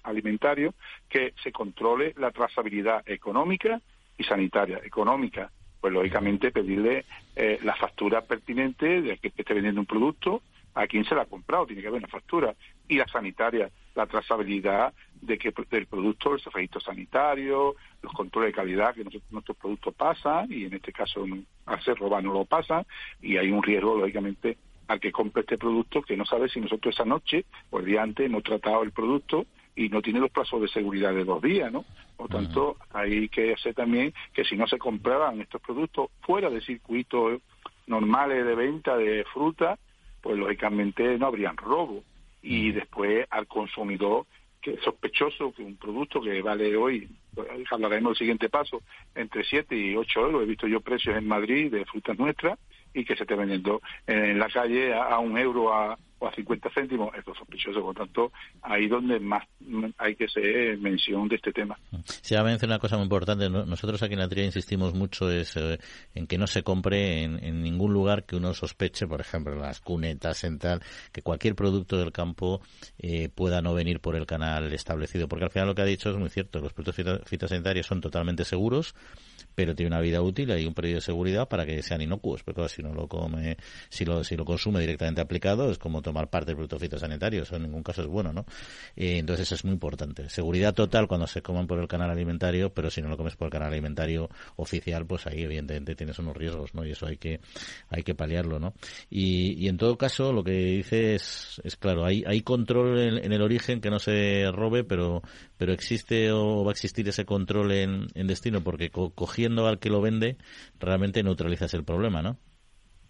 alimentario, que se controle la trazabilidad económica y sanitaria. Económica, pues lógicamente pedirle eh, la factura pertinente de que esté vendiendo un producto, a quién se la ha comprado, tiene que haber una factura. Y la sanitaria, la trazabilidad de que del producto, el registro sanitario, los controles de calidad que nuestros productos pasan, y en este caso al ser robado no lo pasan, y hay un riesgo, lógicamente, al que compre este producto que no sabe si nosotros esa noche o el día antes hemos tratado el producto y no tiene los plazos de seguridad de dos días, ¿no? Por tanto, hay que hacer también que si no se compraban estos productos fuera de circuitos normales de venta de fruta, pues lógicamente no habrían robo. Y después al consumidor, que es sospechoso que un producto que vale hoy, pues, hablaremos del siguiente paso, entre 7 y 8 euros, he visto yo precios en Madrid de frutas nuestras, y que se esté vendiendo en la calle a, un euro a, o a 50 céntimos, es sospechoso. Por tanto, ahí donde más hay que hacer mención de este tema. Se ha mencionado una cosa muy importante. Nosotros aquí en la TRIA insistimos mucho es, eh, en que no se compre en, ningún lugar que uno sospeche, por ejemplo, las cunetas, en tal, que cualquier producto del campo eh, pueda no venir por el canal establecido. Porque al final lo que ha dicho es muy cierto. Los productos fitosanitarios son totalmente seguros pero tiene una vida útil y un periodo de seguridad para que sean inocuos, porque si no lo come, si lo, si lo consume directamente aplicado, es como tomar parte del producto fitosanitario, eso en ningún caso es bueno, ¿no? Eh, entonces es muy importante. Seguridad total cuando se coman por el canal alimentario, pero si no lo comes por el canal alimentario oficial, pues ahí evidentemente tienes unos riesgos, ¿no? Y eso hay que, hay que paliarlo, ¿no? Y, y en todo caso, lo que dice es, es claro, hay, hay control en, en el origen que no se robe, pero, pero existe o va a existir ese control en, en destino porque cogiendo al que lo vende realmente neutralizas el problema, ¿no?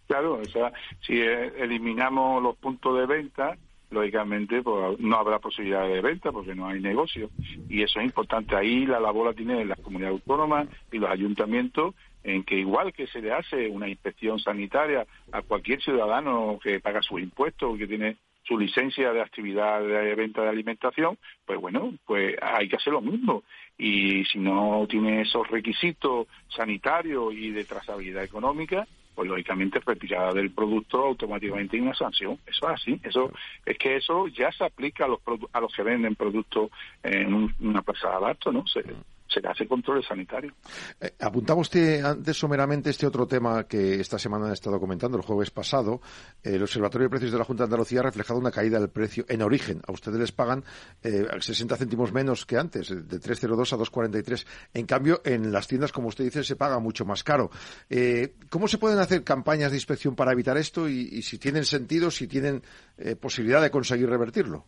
Claro, o sea, si eh, eliminamos los puntos de venta, lógicamente pues, no habrá posibilidad de venta porque no hay negocio y eso es importante. Ahí la labor la tienen las comunidades autónomas y los ayuntamientos en que igual que se le hace una inspección sanitaria a cualquier ciudadano que paga sus impuestos, que tiene su licencia de actividad de venta de alimentación, pues bueno, pues hay que hacer lo mismo. Y si no tiene esos requisitos sanitarios y de trazabilidad económica, pues lógicamente retirada del producto automáticamente hay una sanción. Eso es así. Eso es que eso ya se aplica a los a los que venden productos en una plaza de abasto, ¿no? Se, se hace control sanitario. Eh, apuntaba usted antes someramente este otro tema que esta semana ha estado comentando, el jueves pasado. el Observatorio de Precios de la Junta de Andalucía ha reflejado una caída del precio en origen. A ustedes les pagan eh, 60 céntimos menos que antes, de 3,02 a 2,43. En cambio, en las tiendas, como usted dice, se paga mucho más caro. Eh, ¿Cómo se pueden hacer campañas de inspección para evitar esto y, si tienen sentido, si tienen eh, posibilidad de conseguir revertirlo?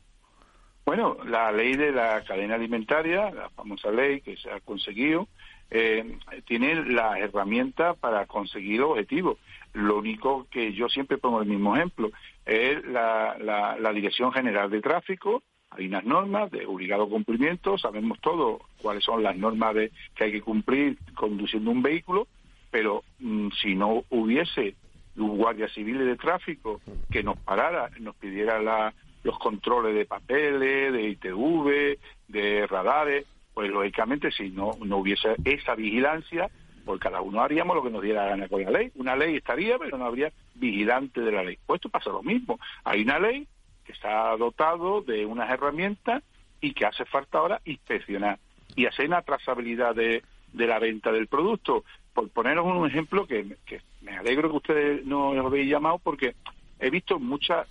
Bueno, la ley de la cadena alimentaria, la famosa ley que se ha conseguido, eh, tiene la herramienta para conseguir el objetivo. Lo único que yo siempre pongo el mismo ejemplo es la, la, Dirección General de Tráfico. Hay unas normas de obligado cumplimiento, sabemos todos cuáles son las normas de, que hay que cumplir conduciendo un vehículo, pero mm, si no hubiese un guardia civil de tráfico que nos parara, nos pidiera la, los controles de papeles, de ITV, de radares, pues lógicamente si no, no hubiese esa vigilancia, pues cada uno haríamos lo que nos diera gana con la ley. Una ley estaría, pero no habría vigilante de la ley. Pues esto pasa lo mismo. Hay una ley que está dotado de unas herramientas y que hace falta ahora inspeccionar y hacer una trazabilidad de, de la venta del producto. Por poneros un ejemplo que, que me alegro que ustedes no lo habéis llamado porque he visto muchas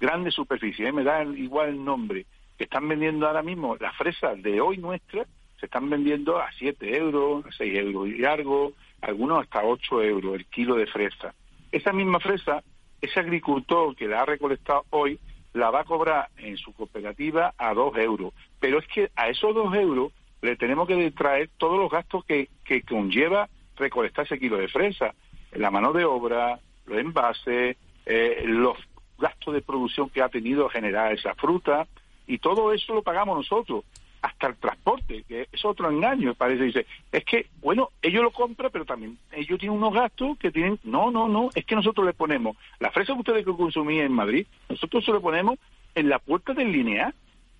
grandes superficies, ¿eh? me da igual el nombre, que están vendiendo ahora mismo las fresas de hoy nuestras, se están vendiendo a 7 euros, a 6 euros y algo, algunos hasta 8 euros el kilo de fresa. Esa misma fresa, ese agricultor que la ha recolectado hoy, la va a cobrar en su cooperativa a 2 euros. Pero es que a esos 2 euros le tenemos que traer todos los gastos que, que conlleva recolectar ese kilo de fresa. La mano de obra, los envases, eh, los gasto de producción que ha tenido generar esa fruta, y todo eso lo pagamos nosotros, hasta el transporte, que es otro engaño, parece, dice, es que, bueno, ellos lo compran, pero también ellos tienen unos gastos que tienen, no, no, no, es que nosotros le ponemos, la fresa que ustedes consumían en Madrid, nosotros se lo ponemos en la puerta del lineal,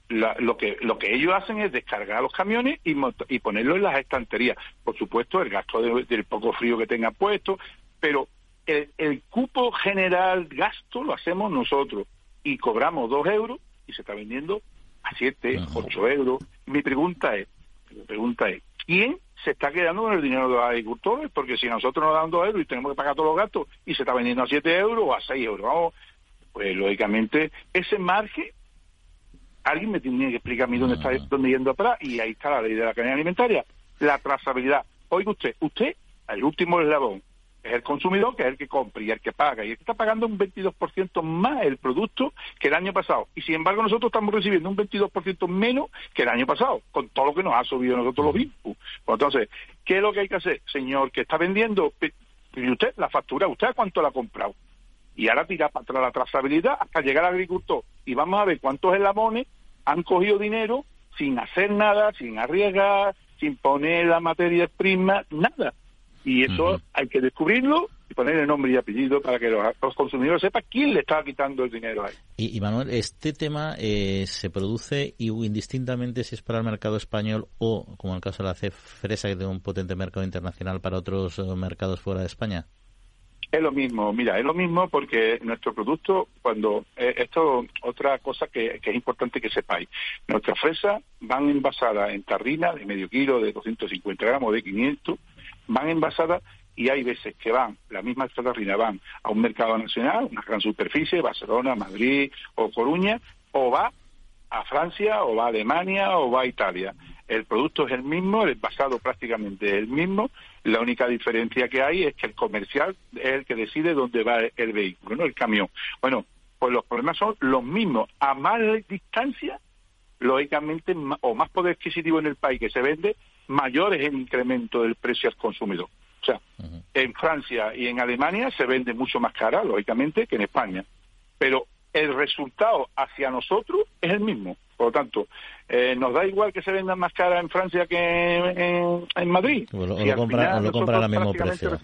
lo que lo que ellos hacen es descargar los camiones y, y ponerlos en las estanterías. Por supuesto, el gasto del poco frío que tengan puesto, pero el, cupo general gasto lo hacemos nosotros y cobramos dos euros y se está vendiendo a siete, ocho euros. Mi pregunta es, mi pregunta es, ¿quién se está quedando con el dinero de los agricultores? Porque si nosotros nos dan dos euros y tenemos que pagar todos los gastos y se está vendiendo a siete euros o a seis euros, pues lógicamente ese margen alguien me tiene que explicar a mí dónde está dónde yendo atrás y ahí está la ley de la cadena alimentaria, la trazabilidad. Oiga usted, usted, el último eslabón, es el consumidor que es el que compra y el que paga. Y el que está pagando un 22% más el producto que el año pasado. Y sin embargo nosotros estamos recibiendo un 22% menos que el año pasado, con todo lo que nos ha subido nosotros los BIM. Pues entonces, ¿qué es lo que hay que hacer? Señor, que está vendiendo, y usted la factura, ¿usted a cuánto la ha comprado? Y ahora tira para atrás la trazabilidad hasta llegar al agricultor. Y vamos a ver cuántos eslabones han cogido dinero sin hacer nada, sin arriesgar, sin poner la materia prima, nada. Y eso hay que descubrirlo y poner el nombre y apellido para que los, consumidores sepan quién le está quitando el dinero ahí. Y, Manuel, este tema eh, se produce indistintamente si es para el mercado español o, como en el caso de la CEF Fresa, que tiene un potente mercado internacional para otros eh, mercados fuera de España. Es lo mismo, mira, es lo mismo porque nuestro producto, cuando eh, esto otra cosa que, que, es importante que sepáis, nuestras fresas van envasadas en tarrina de medio kilo, de 250 gramos, de 500 van envasadas y hay veces que van, la misma tarrina van a un mercado nacional, una gran superficie, Barcelona, Madrid o Coruña, o va a Francia, o va a Alemania, o va a Italia. El producto es el mismo, el envasado prácticamente es el mismo, la única diferencia que hay es que el comercial es el que decide dónde va el vehículo, no el camión. Bueno, pues los problemas son los mismos. A más distancia, lógicamente, o más poder adquisitivo en el país que se vende, mayor es el incremento del precio al consumidor. O sea, en Francia y en Alemania se vende mucho más cara, lógicamente, que en España. Pero el resultado hacia nosotros es el mismo. Por lo tanto, eh, nos da igual que se vendan más cara en Francia que en, en Madrid. O lo, o lo compran al mismo precio.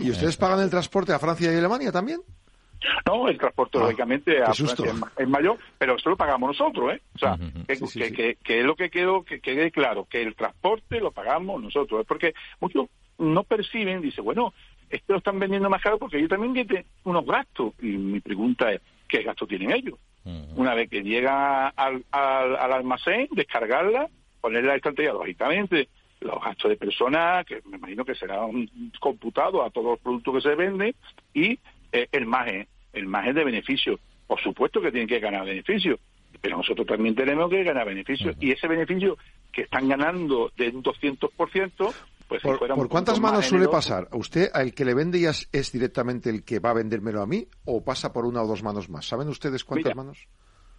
¿Y ustedes pagan el transporte a Francia y Alemania también? No, el transporte, Ah, lógicamente, a. Francia es ma- es mayor, pero eso lo pagamos nosotros, ¿eh? O sea, que, Sí, sí, que, sí. que- que es lo que quedó, que quede claro, que el transporte lo pagamos nosotros. Es porque muchos no perciben, dice, bueno, esto lo están vendiendo más caro porque ellos también tienen unos gastos. Y mi pregunta es, ¿qué gastos tienen ellos? Una vez que llega al, al, al almacén, descargarla, ponerla la estantería, lógicamente, los gastos de personas, que me imagino que será un computado a todos los productos que se venden, y eh, el margen, el margen de beneficio. Por supuesto que tienen que ganar beneficio, pero nosotros también tenemos que ganar beneficio. Y ese beneficio que están ganando de un 200%, pues si ¿Por, fuera un por cuántas manos suele generoso, pasar? ¿A usted, al que le vende ya es, es directamente el que va a vendérmelo a mí o pasa por una o dos manos más? ¿Saben ustedes cuántas Mira, manos?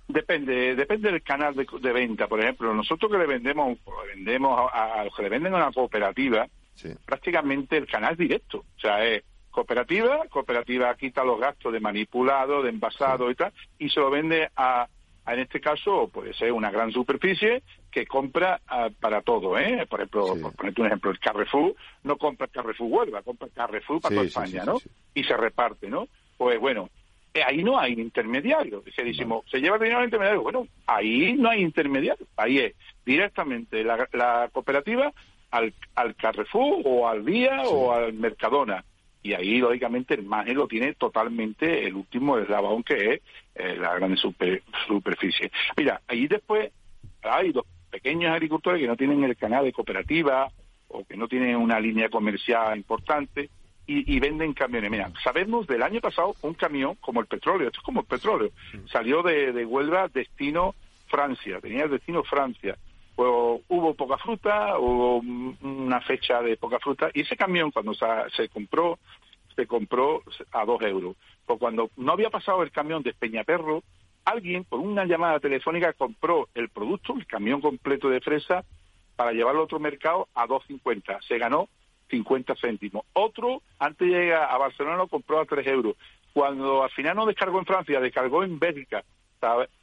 Depende, depende del canal de, de venta. Por ejemplo, nosotros que le vendemos, le vendemos a, a los que le venden a una cooperativa, Sí. prácticamente el canal es directo. O sea, es cooperativa, cooperativa quita los gastos de manipulado, de envasado y tal, y se lo vende a, a, en este caso, puede ser una gran superficie que compra ah, para todo, ¿eh? Por ejemplo, Sí. por ponerte un ejemplo, el Carrefour no compra el Carrefour Huelva, compra el Carrefour para Sí, toda España, sí, ¿no? Y se reparte, ¿no? Pues bueno, eh, ahí no hay intermediario. Se decimos, ¿se lleva el dinero al intermediario? Bueno, ahí no hay intermediario. Ahí es directamente la, la cooperativa al, al Carrefour o al Día o al Mercadona. Y ahí, lógicamente, el margen lo tiene totalmente el último eslabón que es eh, la gran super- superficie. Mira, ahí después hay los pequeños agricultores que no tienen el canal de cooperativa o que no tienen una línea comercial importante y, y venden camiones. Mira, sabemos del año pasado un camión como el petróleo, esto es como el petróleo, salió de, de Huelva destino Francia, tenía el destino Francia. Hubo poca fruta, hubo una fecha de poca fruta y ese camión cuando se, se compró, se compró a dos euros. Pues cuando no había pasado el camión de Peñaperro, alguien por una llamada telefónica compró el producto, el camión completo de fresa, para llevarlo a otro mercado a 2.50. Se ganó 50 céntimos. Otro, antes de llegar a Barcelona, lo compró a 3 euros. Cuando al final no descargó en Francia, descargó en Bélgica.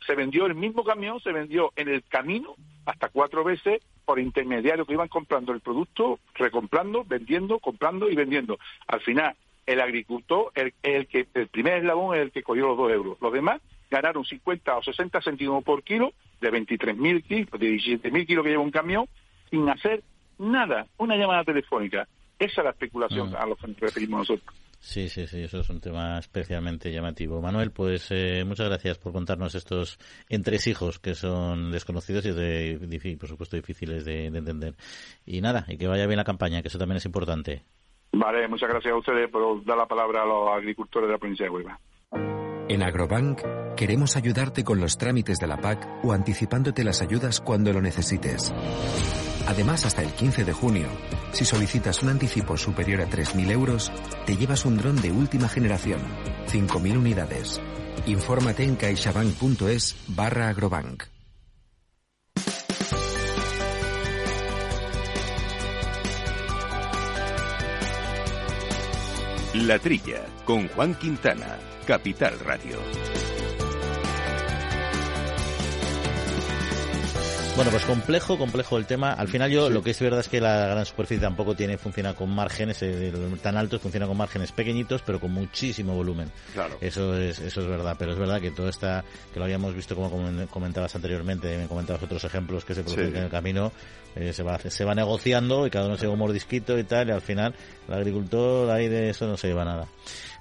Se vendió el mismo camión, se vendió en el camino hasta cuatro veces por intermediarios que iban comprando el producto, recomprando, vendiendo, comprando y vendiendo. Al final, el agricultor, el, el que el primer eslabón es el que cogió los dos euros. Los demás ganaron 50 o 60 céntimos por kilo de 23.000 kilos, de 17.000 kilos que lleva un camión, sin hacer nada, una llamada telefónica. Esa es la especulación Mm. a lo que nos referimos nosotros. Sí, sí, sí, eso es un tema especialmente llamativo. Manuel, pues eh, muchas gracias por contarnos estos entresijos que son desconocidos y, de, por supuesto, difíciles de, de entender. Y nada, y que vaya bien la campaña, que eso también es importante. Vale, muchas gracias a ustedes por dar la palabra a los agricultores de la provincia de Huelva. En Agrobank queremos ayudarte con los trámites de la PAC o anticipándote las ayudas cuando lo necesites. Además, hasta el 15 de junio, si solicitas un anticipo superior a 3.000 euros, te llevas un dron de última generación, 5.000 unidades. Infórmate en caixabank.es barra agrobank. La Trilla, con Juan Quintana, Capital Radio. Bueno, pues complejo, complejo el tema. Al final yo lo que es verdad es que la gran superficie tampoco tiene funciona con márgenes eh, tan altos, funciona con márgenes pequeñitos, pero con muchísimo volumen. Claro. Eso es eso es verdad, pero es verdad que todo está que lo habíamos visto como comen- comentabas anteriormente, me comentabas otros ejemplos que se producen Sí. en el camino, eh, se va se va negociando y cada uno se lleva un mordisquito y tal y al final el agricultor ahí de eso no se lleva nada.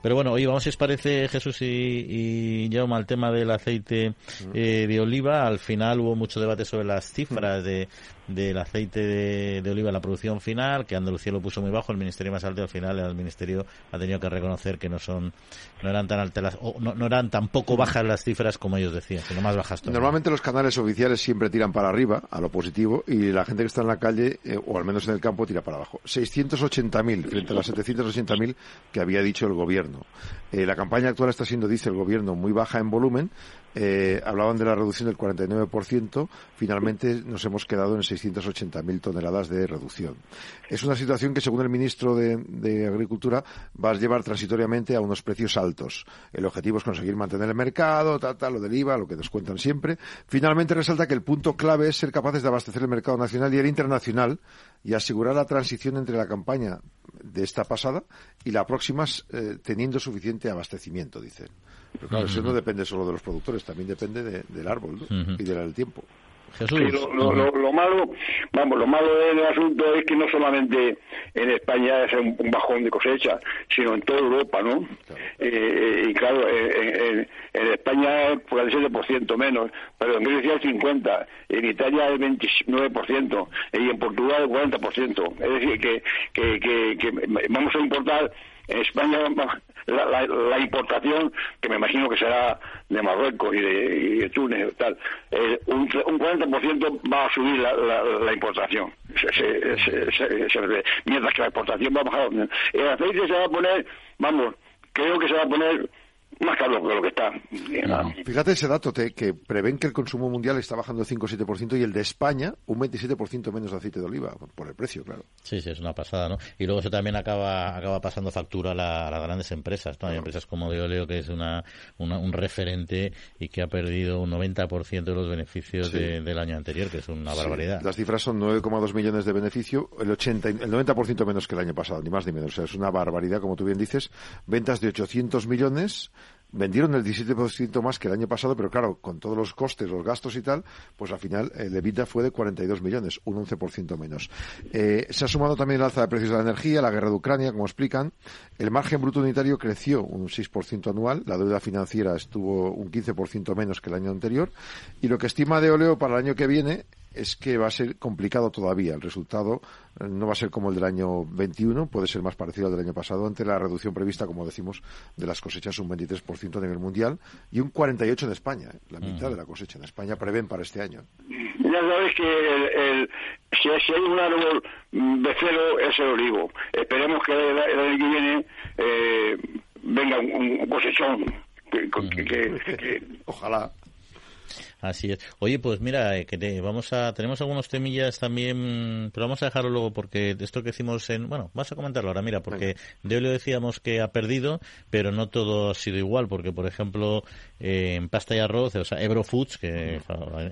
Pero bueno, oye, vamos si os parece Jesús y, y Jaume al tema del aceite eh, de oliva. Al final hubo mucho debate sobre las cifras de, del aceite de, de oliva en la producción final, que Andalucía lo puso muy bajo, el Ministerio más alto al final el Ministerio ha tenido que reconocer que no son no eran tan altas o no, no eran tan poco bajas las cifras como ellos decían, sino más bajas todavía. Normalmente los canales oficiales siempre tiran para arriba, a lo positivo, y la gente que está en la calle, eh, o al menos en el campo, tira para abajo. 680.000 frente a las 780.000 que había dicho el gobierno. Eh, la campaña actual está siendo, dice el gobierno, muy baja en volumen, eh, hablaban de la reducción del 49%, finalmente nos hemos quedado en 680.000 toneladas de reducción. Es una situación que, según el ministro de, Agricultura, va a llevar transitoriamente a unos precios altos. El objetivo es conseguir mantener el mercado, tal, lo del IVA, lo que nos cuentan siempre. Finalmente resalta que el punto clave es ser capaces de abastecer el mercado nacional y el internacional y asegurar la transición entre la campaña de esta pasada y la próxima eh, teniendo suficiente abastecimiento, dicen. Pero claro, eso no depende solo de los productores, también depende del árbol y del tiempo. Lo, malo, vamos, lo malo del asunto es que no solamente en España es un, bajón de cosecha, sino en toda Europa, ¿no? Eh, y claro, en, España es por el 7% menos, pero en Grecia el 50%, en Italia el 29% y en Portugal el 40%. Es decir, que, que, que, que vamos a importar en España la, importación, que me imagino que será de Marruecos y de, Túnez y tal, eh, un, un 40% va a subir la, importación. mientras que la exportación va a bajar. El aceite se va a poner, vamos, creo que se va a poner más caro que lo que está. Fíjate ese dato que prevén que el consumo mundial está bajando 5 o 7% y el de España un 27% menos de aceite de oliva, por el precio, claro. Sí, sí, es una pasada, ¿no? Y luego eso también acaba acaba pasando factura a, las grandes empresas, ¿no? Hay empresas como de Oleo, que es una, un referente y que ha perdido un 90% de los beneficios del año anterior, que es una barbaridad. Las cifras son 9,2 millones de beneficio, el, 80, el 90% menos que el año pasado, ni más ni menos. O sea, es una barbaridad, como tú bien dices. Ventas de 800 millones vendieron el 17% más que el año pasado, pero claro, con todos los costes, los gastos y tal, pues al final el EBITDA fue de 42 millones, un 11% menos. Eh, se ha sumado también el alza de precios de la energía, la guerra de Ucrania, como explican. El margen bruto unitario creció un 6% anual, la deuda financiera estuvo un 15% menos que el año anterior, y lo que estima de Oleo para el año que viene es que va a ser complicado todavía. El resultado eh, no va a ser como el del año 21, puede ser más parecido al del año pasado, ante la reducción prevista, como decimos, de las cosechas un 23% a nivel mundial y un 48% en España, ¿eh? la mitad de la cosecha en España prevén para este año. Ya sabes que si, hay un árbol de cero es el olivo. Esperemos que el, año que viene eh, venga un, cosechón. Ojalá. Así es. Oye, pues mira, eh, que vamos a tenemos algunos temillas también, pero vamos a dejarlo luego porque esto que hicimos en, bueno, vas a comentarlo ahora, mira, porque de hoy le decíamos que ha perdido, pero no todo ha sido igual, porque por ejemplo eh, en pasta y arroz, o sea, Ebro Foods, que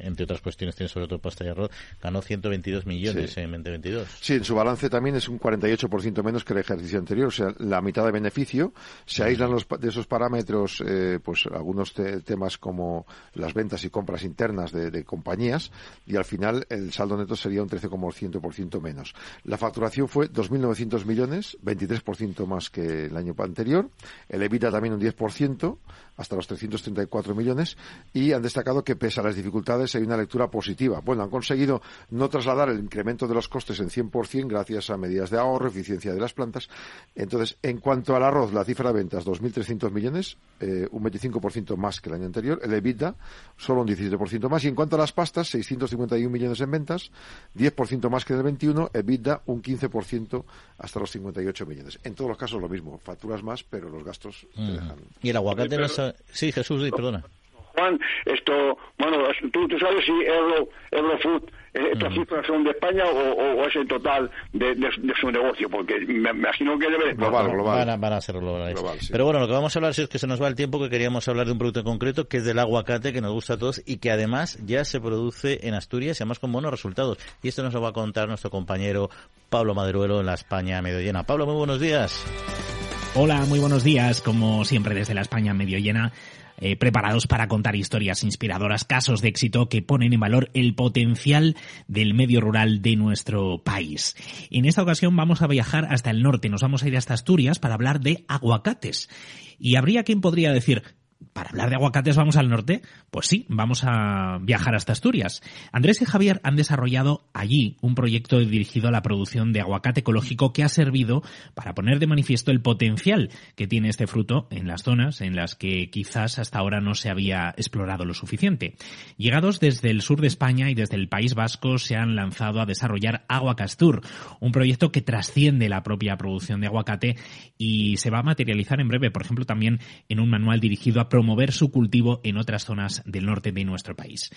entre otras cuestiones tiene sobre todo pasta y arroz, ganó 122 millones en 2022. Sí, en su balance también es un 48% menos que el ejercicio anterior, o sea, la mitad de beneficio. Se aíslan los, de esos parámetros, eh, pues algunos temas como las ventas y compras internas de, compañías y al final el saldo neto sería un 13,1% menos. La facturación fue 2.900 millones, 23% más que el año anterior. El EBITDA también un 10%, hasta los 334 millones y han destacado que pese a las dificultades hay una lectura positiva. Bueno, han conseguido no trasladar el incremento de los costes en 100% gracias a medidas de ahorro, eficiencia de las plantas. Entonces, en cuanto al arroz, la cifra de ventas 2.300 millones, eh, un 25% más que el año anterior. El EBITDA, solo un 17% más. Y en cuanto a las pastas, 651 millones en ventas, 10% más que en el 21. EBITDA, un 15% hasta los 58 millones. En todos los casos lo mismo, facturas más, pero los gastos te dejan. Y el aguacate no Sí, Jesús, perdona. Juan, esto, bueno, tú, tú sabes si Euro, Eurofood, eh, estas cifras son de España o, es el total de, su negocio, porque me, imagino que debe global, global. Van a, ser globales. Pero bueno, lo que vamos a hablar es que se nos va el tiempo, que queríamos hablar de un producto concreto, que es del aguacate, que nos gusta a todos y que además ya se produce en Asturias y además con buenos resultados. Y esto nos lo va a contar nuestro compañero Pablo Maderuelo en la España medio llena. Pablo, muy buenos días. Hola, muy buenos días. Como siempre desde la España medio llena, eh, preparados para contar historias inspiradoras, casos de éxito que ponen en valor el potencial del medio rural de nuestro país. En esta ocasión vamos a viajar hasta el norte, nos vamos a ir hasta Asturias para hablar de aguacates. Y habría quien podría decir, para hablar de aguacates vamos al norte. Pues sí, vamos a viajar hasta Asturias. Andrés y Javier han desarrollado allí un proyecto dirigido a la producción de aguacate ecológico que ha servido para poner de manifiesto el potencial que tiene este fruto en las zonas en las que quizás hasta ahora no se había explorado lo suficiente. Llegados desde el sur de España y desde el País Vasco se han lanzado a desarrollar Aguacastur, un proyecto que trasciende la propia producción de aguacate y se va a materializar en breve, por ejemplo, también en un manual dirigido a promover su cultivo en otras zonas del norte de nuestro país.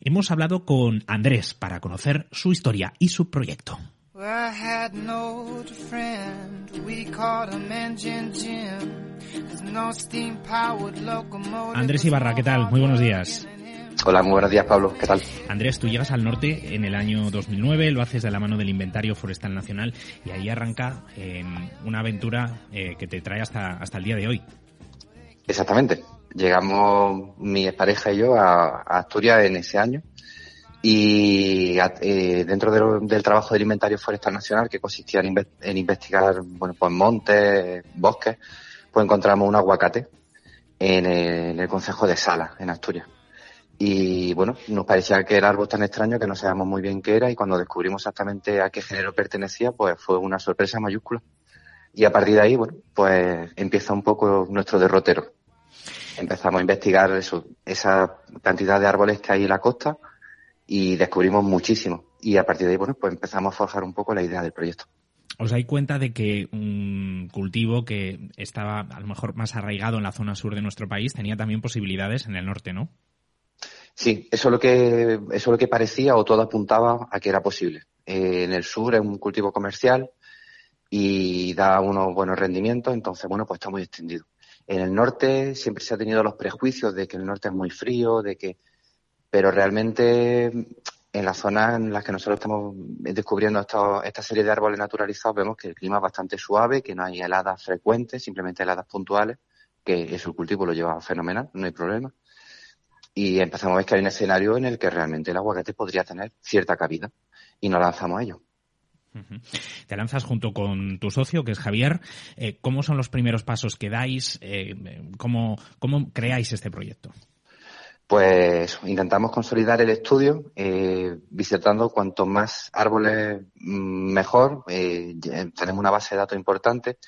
Hemos hablado con Andrés para conocer su historia y su proyecto. Andrés Ibarra, ¿qué tal? Muy buenos días. Hola, muy buenos días, Pablo. ¿Qué tal? Andrés, tú llegas al norte en el año 2009, lo haces de la mano del Inventario Forestal Nacional y ahí arranca em, una aventura eh, que te trae hasta, hasta el día de hoy. Exactamente. Llegamos mi pareja y yo a, Asturias en ese año y eh, dentro del trabajo del Inventario Forestal Nacional, que consistía en, investigar bueno, pues montes, bosques, pues encontramos un aguacate en el, en Concejo de Sala, en Asturias. Y bueno, nos parecía que era árbol tan extraño que no sabíamos muy bien qué era y cuando descubrimos exactamente a qué género pertenecía, pues fue una sorpresa mayúscula. Y a partir de ahí, bueno, pues empieza un poco nuestro derrotero. Empezamos a investigar eso, esa cantidad de árboles que hay en la costa y descubrimos muchísimo. Y a partir de ahí, bueno, pues empezamos a forjar un poco la idea del proyecto. Os dais cuenta de que un cultivo que estaba a lo mejor más arraigado en la zona sur de nuestro país tenía también posibilidades en el norte, ¿no? Sí, eso es lo que, eso es lo que parecía o todo apuntaba a que era posible. Eh, en el sur es un cultivo comercial y da unos buenos rendimientos, entonces, bueno, pues está muy extendido. En el norte siempre se ha tenido los prejuicios de que el norte es muy frío, de que, pero realmente en las zonas en las que nosotros estamos descubriendo esta serie de árboles naturalizados vemos que el clima es bastante suave, que no hay heladas frecuentes, simplemente heladas puntuales, que eso el cultivo lo lleva fenomenal, no hay problema y empezamos a ver que hay un escenario en el que realmente el aguacate podría tener cierta cabida y nos lanzamos a ello. Te lanzas junto con tu socio, que es Javier. Eh, ¿Cómo son los primeros pasos que dais? Eh, ¿cómo, ¿Cómo creáis este proyecto? Pues intentamos consolidar el estudio eh, visitando cuanto más árboles mm, mejor. tenemos una base de datos importante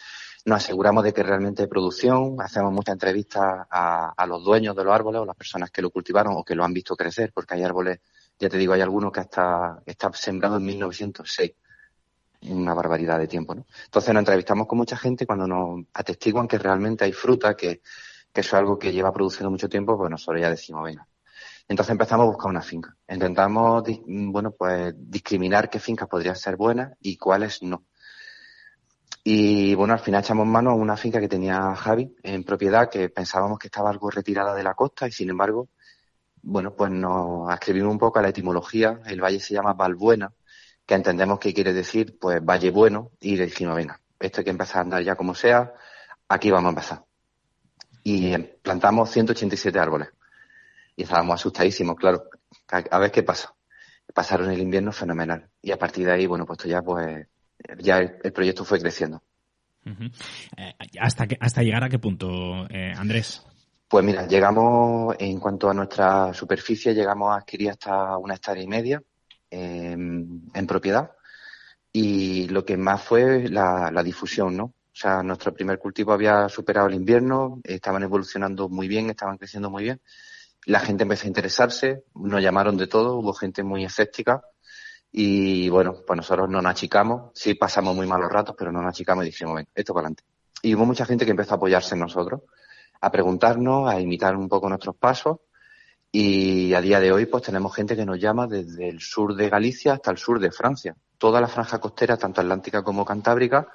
nos aseguramos de que realmente hay producción, hacemos muchas entrevistas a, los dueños de los árboles o las personas que lo cultivaron o que lo han visto crecer, porque hay árboles, ya te digo, hay algunos que hasta está sembrado en 1906 una barbaridad de tiempo, ¿no? Entonces nos entrevistamos con mucha gente cuando nos atestiguan que realmente hay fruta, que, que eso es algo que lleva produciendo mucho tiempo, pues nosotros ya decimos, venga. Entonces empezamos a buscar una finca. Intentamos, bueno, pues discriminar qué fincas podrían ser buenas y cuáles no. Y bueno, al final echamos mano a una finca que tenía Javi en propiedad que pensábamos que estaba algo retirada de la costa y sin embargo, bueno, pues nos escribimos un poco a la etimología. El valle se llama Valbuena, que entendemos que quiere decir pues Valle Bueno y le dijimos, venga, esto hay que empezar a andar ya como sea, aquí vamos a empezar. Y plantamos 187 árboles. Y estábamos asustadísimos, claro, a, ver qué pasa. Pasaron el invierno fenomenal. Y a partir de ahí, bueno, pues ya pues ya el, proyecto fue creciendo. Eh, ¿Hasta, ¿Hasta llegar a qué punto, eh, Andrés? Pues mira, llegamos, en cuanto a nuestra superficie, llegamos a adquirir hasta una hectárea y media em, en propiedad. Y lo que más fue la, la, difusión, ¿no? O sea, nuestro primer cultivo había superado el invierno, estaban evolucionando muy bien, estaban creciendo muy bien. La gente empezó a interesarse, nos llamaron de todo, hubo gente muy escéptica, y bueno, pues nosotros no nos achicamos, sí pasamos muy malos ratos, pero no nos achicamos y dijimos, ven, esto para adelante. Y hubo mucha gente que empezó a apoyarse en nosotros, a preguntarnos, a imitar un poco nuestros pasos. Y a día de hoy, pues tenemos gente que nos llama desde el sur de Galicia hasta el sur de Francia. Toda la franja costera, tanto atlántica como cantábrica,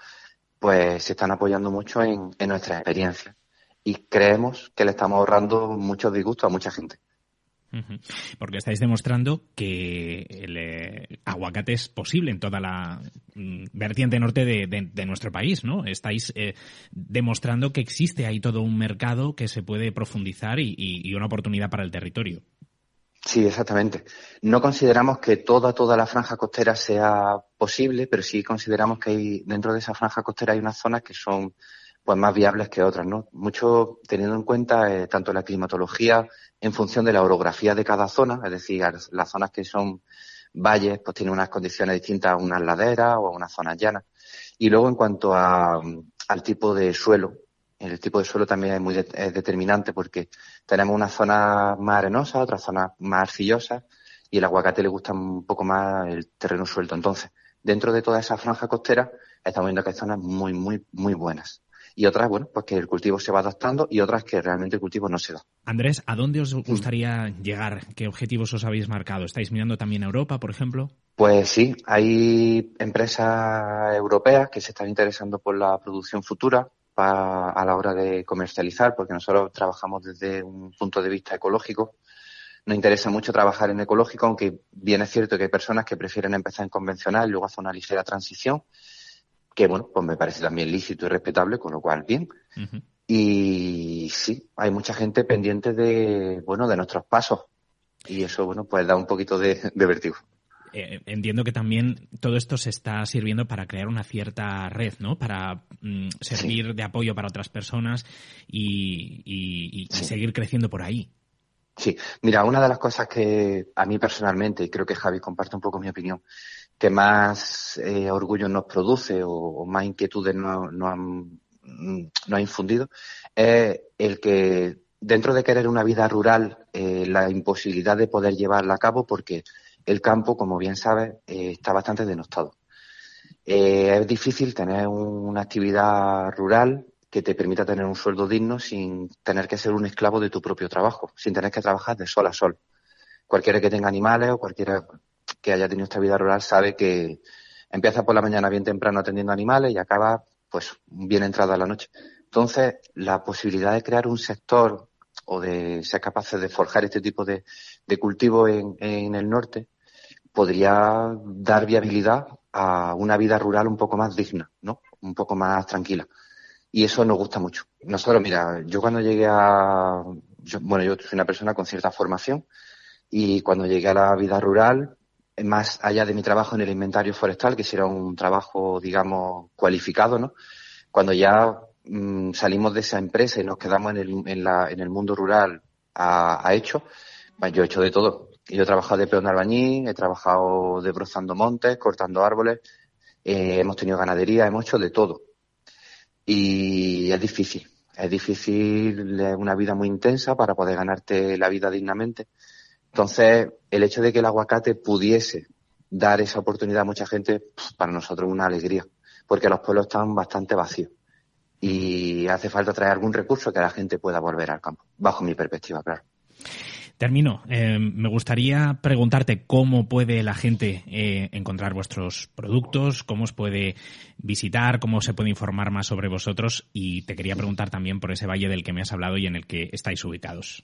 pues se están apoyando mucho en, en nuestra experiencia. Y creemos que le estamos ahorrando muchos disgustos a mucha gente. Porque estáis demostrando que el eh, aguacate es posible en toda la mm, vertiente norte de, nuestro país, ¿no? Estáis eh, demostrando que existe ahí todo un mercado que se puede profundizar y, una oportunidad para el territorio. Sí, exactamente. No consideramos que toda, toda la franja costera sea posible, pero sí consideramos que hay, dentro de esa franja costera hay unas zonas que son pues más viables que otras, ¿no? Mucho teniendo en cuenta eh, tanto la climatología en función de la orografía de cada zona, es decir, las zonas que son valles, pues tienen unas condiciones distintas a unas laderas o a unas zonas llanas. Y luego en cuanto a, al tipo de suelo, el tipo de suelo también es muy determinante porque tenemos unas zonas más arenosas, otras zonas más arcillosas y el aguacate le gusta un poco más el terreno suelto. Entonces, dentro de toda esa franja costera, estamos viendo que hay zonas muy, muy, muy buenas y otras, bueno, pues que el cultivo se va adaptando y otras que realmente el cultivo no se da. Andrés, ¿a dónde os gustaría llegar? ¿Qué objetivos os habéis marcado? ¿Estáis mirando también a Europa, por ejemplo? Pues sí, hay empresas europeas que se están interesando por la producción futura a la hora de comercializar, porque nosotros trabajamos desde un punto de vista ecológico. Nos interesa mucho trabajar en ecológico, aunque bien es cierto que hay personas que prefieren empezar en convencional y luego hacer una ligera transición que bueno, pues me parece también lícito y respetable, con lo cual bien. Y sí, hay mucha gente pendiente de, bueno, de nuestros pasos. Y eso, bueno, pues da un poquito de, de vertigo. Eh, entiendo que también todo esto se está sirviendo para crear una cierta red, ¿no? Para mm, servir de apoyo para otras personas y, y seguir creciendo por ahí. Sí, mira, una de las cosas que a mí personalmente, y creo que Javi comparte un poco mi opinión, que más eh, orgullo nos produce o, más inquietudes nos no han, no ha infundido es el que dentro de querer una vida rural, eh, la imposibilidad de poder llevarla a cabo porque el campo, como bien sabes, eh, está bastante denostado. es difícil tener una actividad rural que te permita tener un sueldo digno sin tener que ser un esclavo de tu propio trabajo, sin tener que trabajar de sol a sol. Cualquiera que tenga animales o cualquiera que haya tenido esta vida rural sabe que empieza por la mañana bien temprano atendiendo animales y acaba pues bien entrada la noche. Entonces, la posibilidad de crear un sector o de ser capaces de forjar este tipo de, de cultivo en, en el norte podría dar viabilidad a una vida rural un poco más digna, ¿no? Un poco más tranquila. Y eso nos gusta mucho. Nosotros, mira, yo cuando llegué a, bueno, yo soy una persona con cierta formación y cuando llegué a la vida rural, más allá de mi trabajo en el inventario forestal, que era un trabajo, digamos, cualificado, ¿no? Cuando ya mm, salimos de esa empresa y nos quedamos en el, en la, en el mundo rural a, a hecho, pues yo he hecho de todo. Yo he trabajado de peón albañil, he trabajado desbrozando montes, cortando árboles, eh, hemos tenido ganadería, hemos hecho de todo. Y es difícil, es difícil, una vida muy intensa para poder ganarte la vida dignamente. Entonces, el hecho de que el aguacate pudiese dar esa oportunidad a mucha gente, para nosotros es una alegría, porque los pueblos están bastante vacíos y hace falta traer algún recurso que la gente pueda volver al campo, bajo mi perspectiva, claro. Termino. Eh, me gustaría preguntarte cómo puede la gente eh, encontrar vuestros productos, cómo os puede visitar, cómo se puede informar más sobre vosotros y te quería preguntar también por ese valle del que me has hablado y en el que estáis ubicados.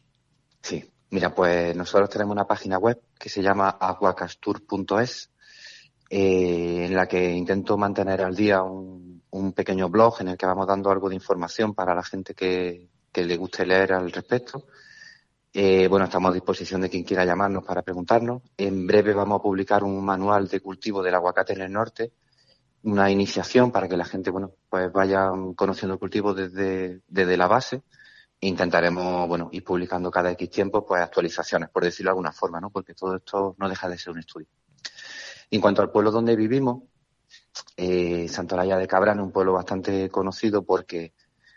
Sí, Mira, pues nosotros tenemos una página web que se llama aguacastur.es, eh, en la que intento mantener al día un, pequeño blog en el que vamos dando algo de información para la gente que, le guste leer al respecto. Eh, bueno, estamos a disposición de quien quiera llamarnos para preguntarnos. En breve vamos a publicar un manual de cultivo del aguacate en el norte, una iniciación para que la gente, bueno, pues vaya conociendo el cultivo desde, desde la base intentaremos, bueno, ir publicando cada X tiempo, pues actualizaciones, por decirlo de alguna forma, ¿no? Porque todo esto no deja de ser un estudio. En cuanto al pueblo donde vivimos, eh, Santolaya de Cabrán es un pueblo bastante conocido porque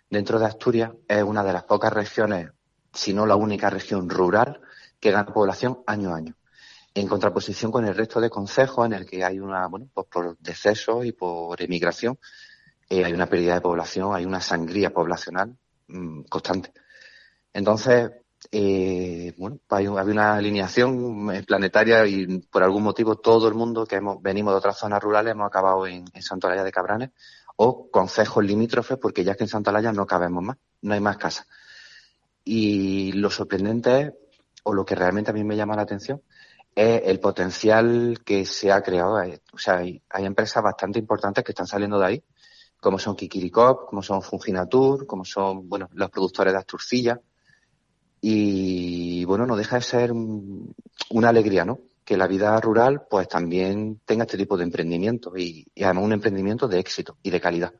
dentro de Asturias es una de las pocas regiones, si no la única región rural, que gana población año a año. En contraposición con el resto de consejos en el que hay una, bueno, pues por deceso y por emigración, eh, hay una pérdida de población, hay una sangría poblacional Mm, constante. Entonces, eh, bueno, pues había una alineación planetaria y por algún motivo todo el mundo que hemos, venimos de otras zonas rurales hemos acabado en, en Santolaya de Cabranes o concejos limítrofes porque ya que en Santolaya no cabemos más, no hay más casas. Y lo sorprendente es, o lo que realmente a mí me llama la atención, es el potencial que se ha creado. O sea, hay empresas bastante importantes que están saliendo de ahí como son Kikirikop, como son Funginatur, como son, bueno, los productores de Asturcilla. Y bueno, no deja de ser una alegría, ¿no? Que la vida rural pues también tenga este tipo de emprendimiento y, además un emprendimiento de éxito y de calidad.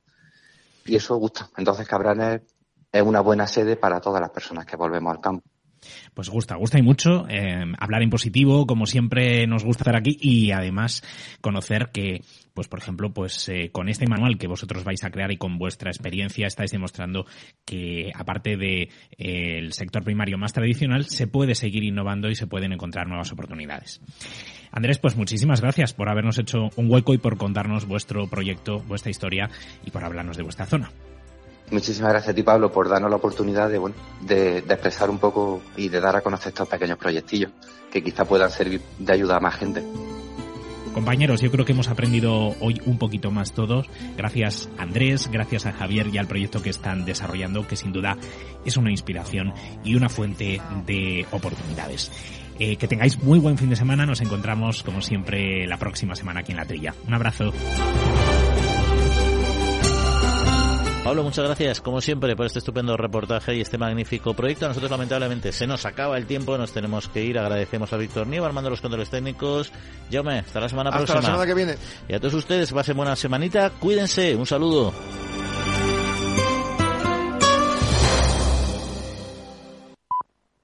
Y eso gusta. Entonces Cabranes es una buena sede para todas las personas que volvemos al campo. Pues gusta, gusta y mucho eh, hablar en positivo, como siempre nos gusta estar aquí y además conocer que, pues por ejemplo, pues eh, con este manual que vosotros vais a crear y con vuestra experiencia estáis demostrando que aparte de eh, sector primario más tradicional se puede seguir innovando y se pueden encontrar nuevas oportunidades. Andrés, pues muchísimas gracias por habernos hecho un hueco y por contarnos vuestro proyecto, vuestra historia y por hablarnos de vuestra zona. Muchísimas gracias a ti, Pablo, por darnos la oportunidad de, bueno, de, expresar un poco y de dar a conocer estos pequeños proyectillos que quizá puedan servir de ayuda a más gente. Compañeros, yo creo que hemos aprendido hoy un poquito más todos, gracias a Andrés, gracias a Javier y al proyecto que están desarrollando, que sin duda es una inspiración y una fuente de oportunidades. Eh, que tengáis muy buen fin de semana, nos encontramos como siempre la próxima semana aquí en la trilla. Un abrazo. Pablo, muchas gracias, como siempre, por este estupendo reportaje y este magnífico proyecto. Nosotros, lamentablemente, se nos acaba el tiempo, nos tenemos que ir. Agradecemos a Víctor Nieva, armando los controles técnicos. Jaume, hasta la semana próxima. Hasta la semana que viene. Y a todos ustedes, pasen buena semanita. Cuídense. Un saludo.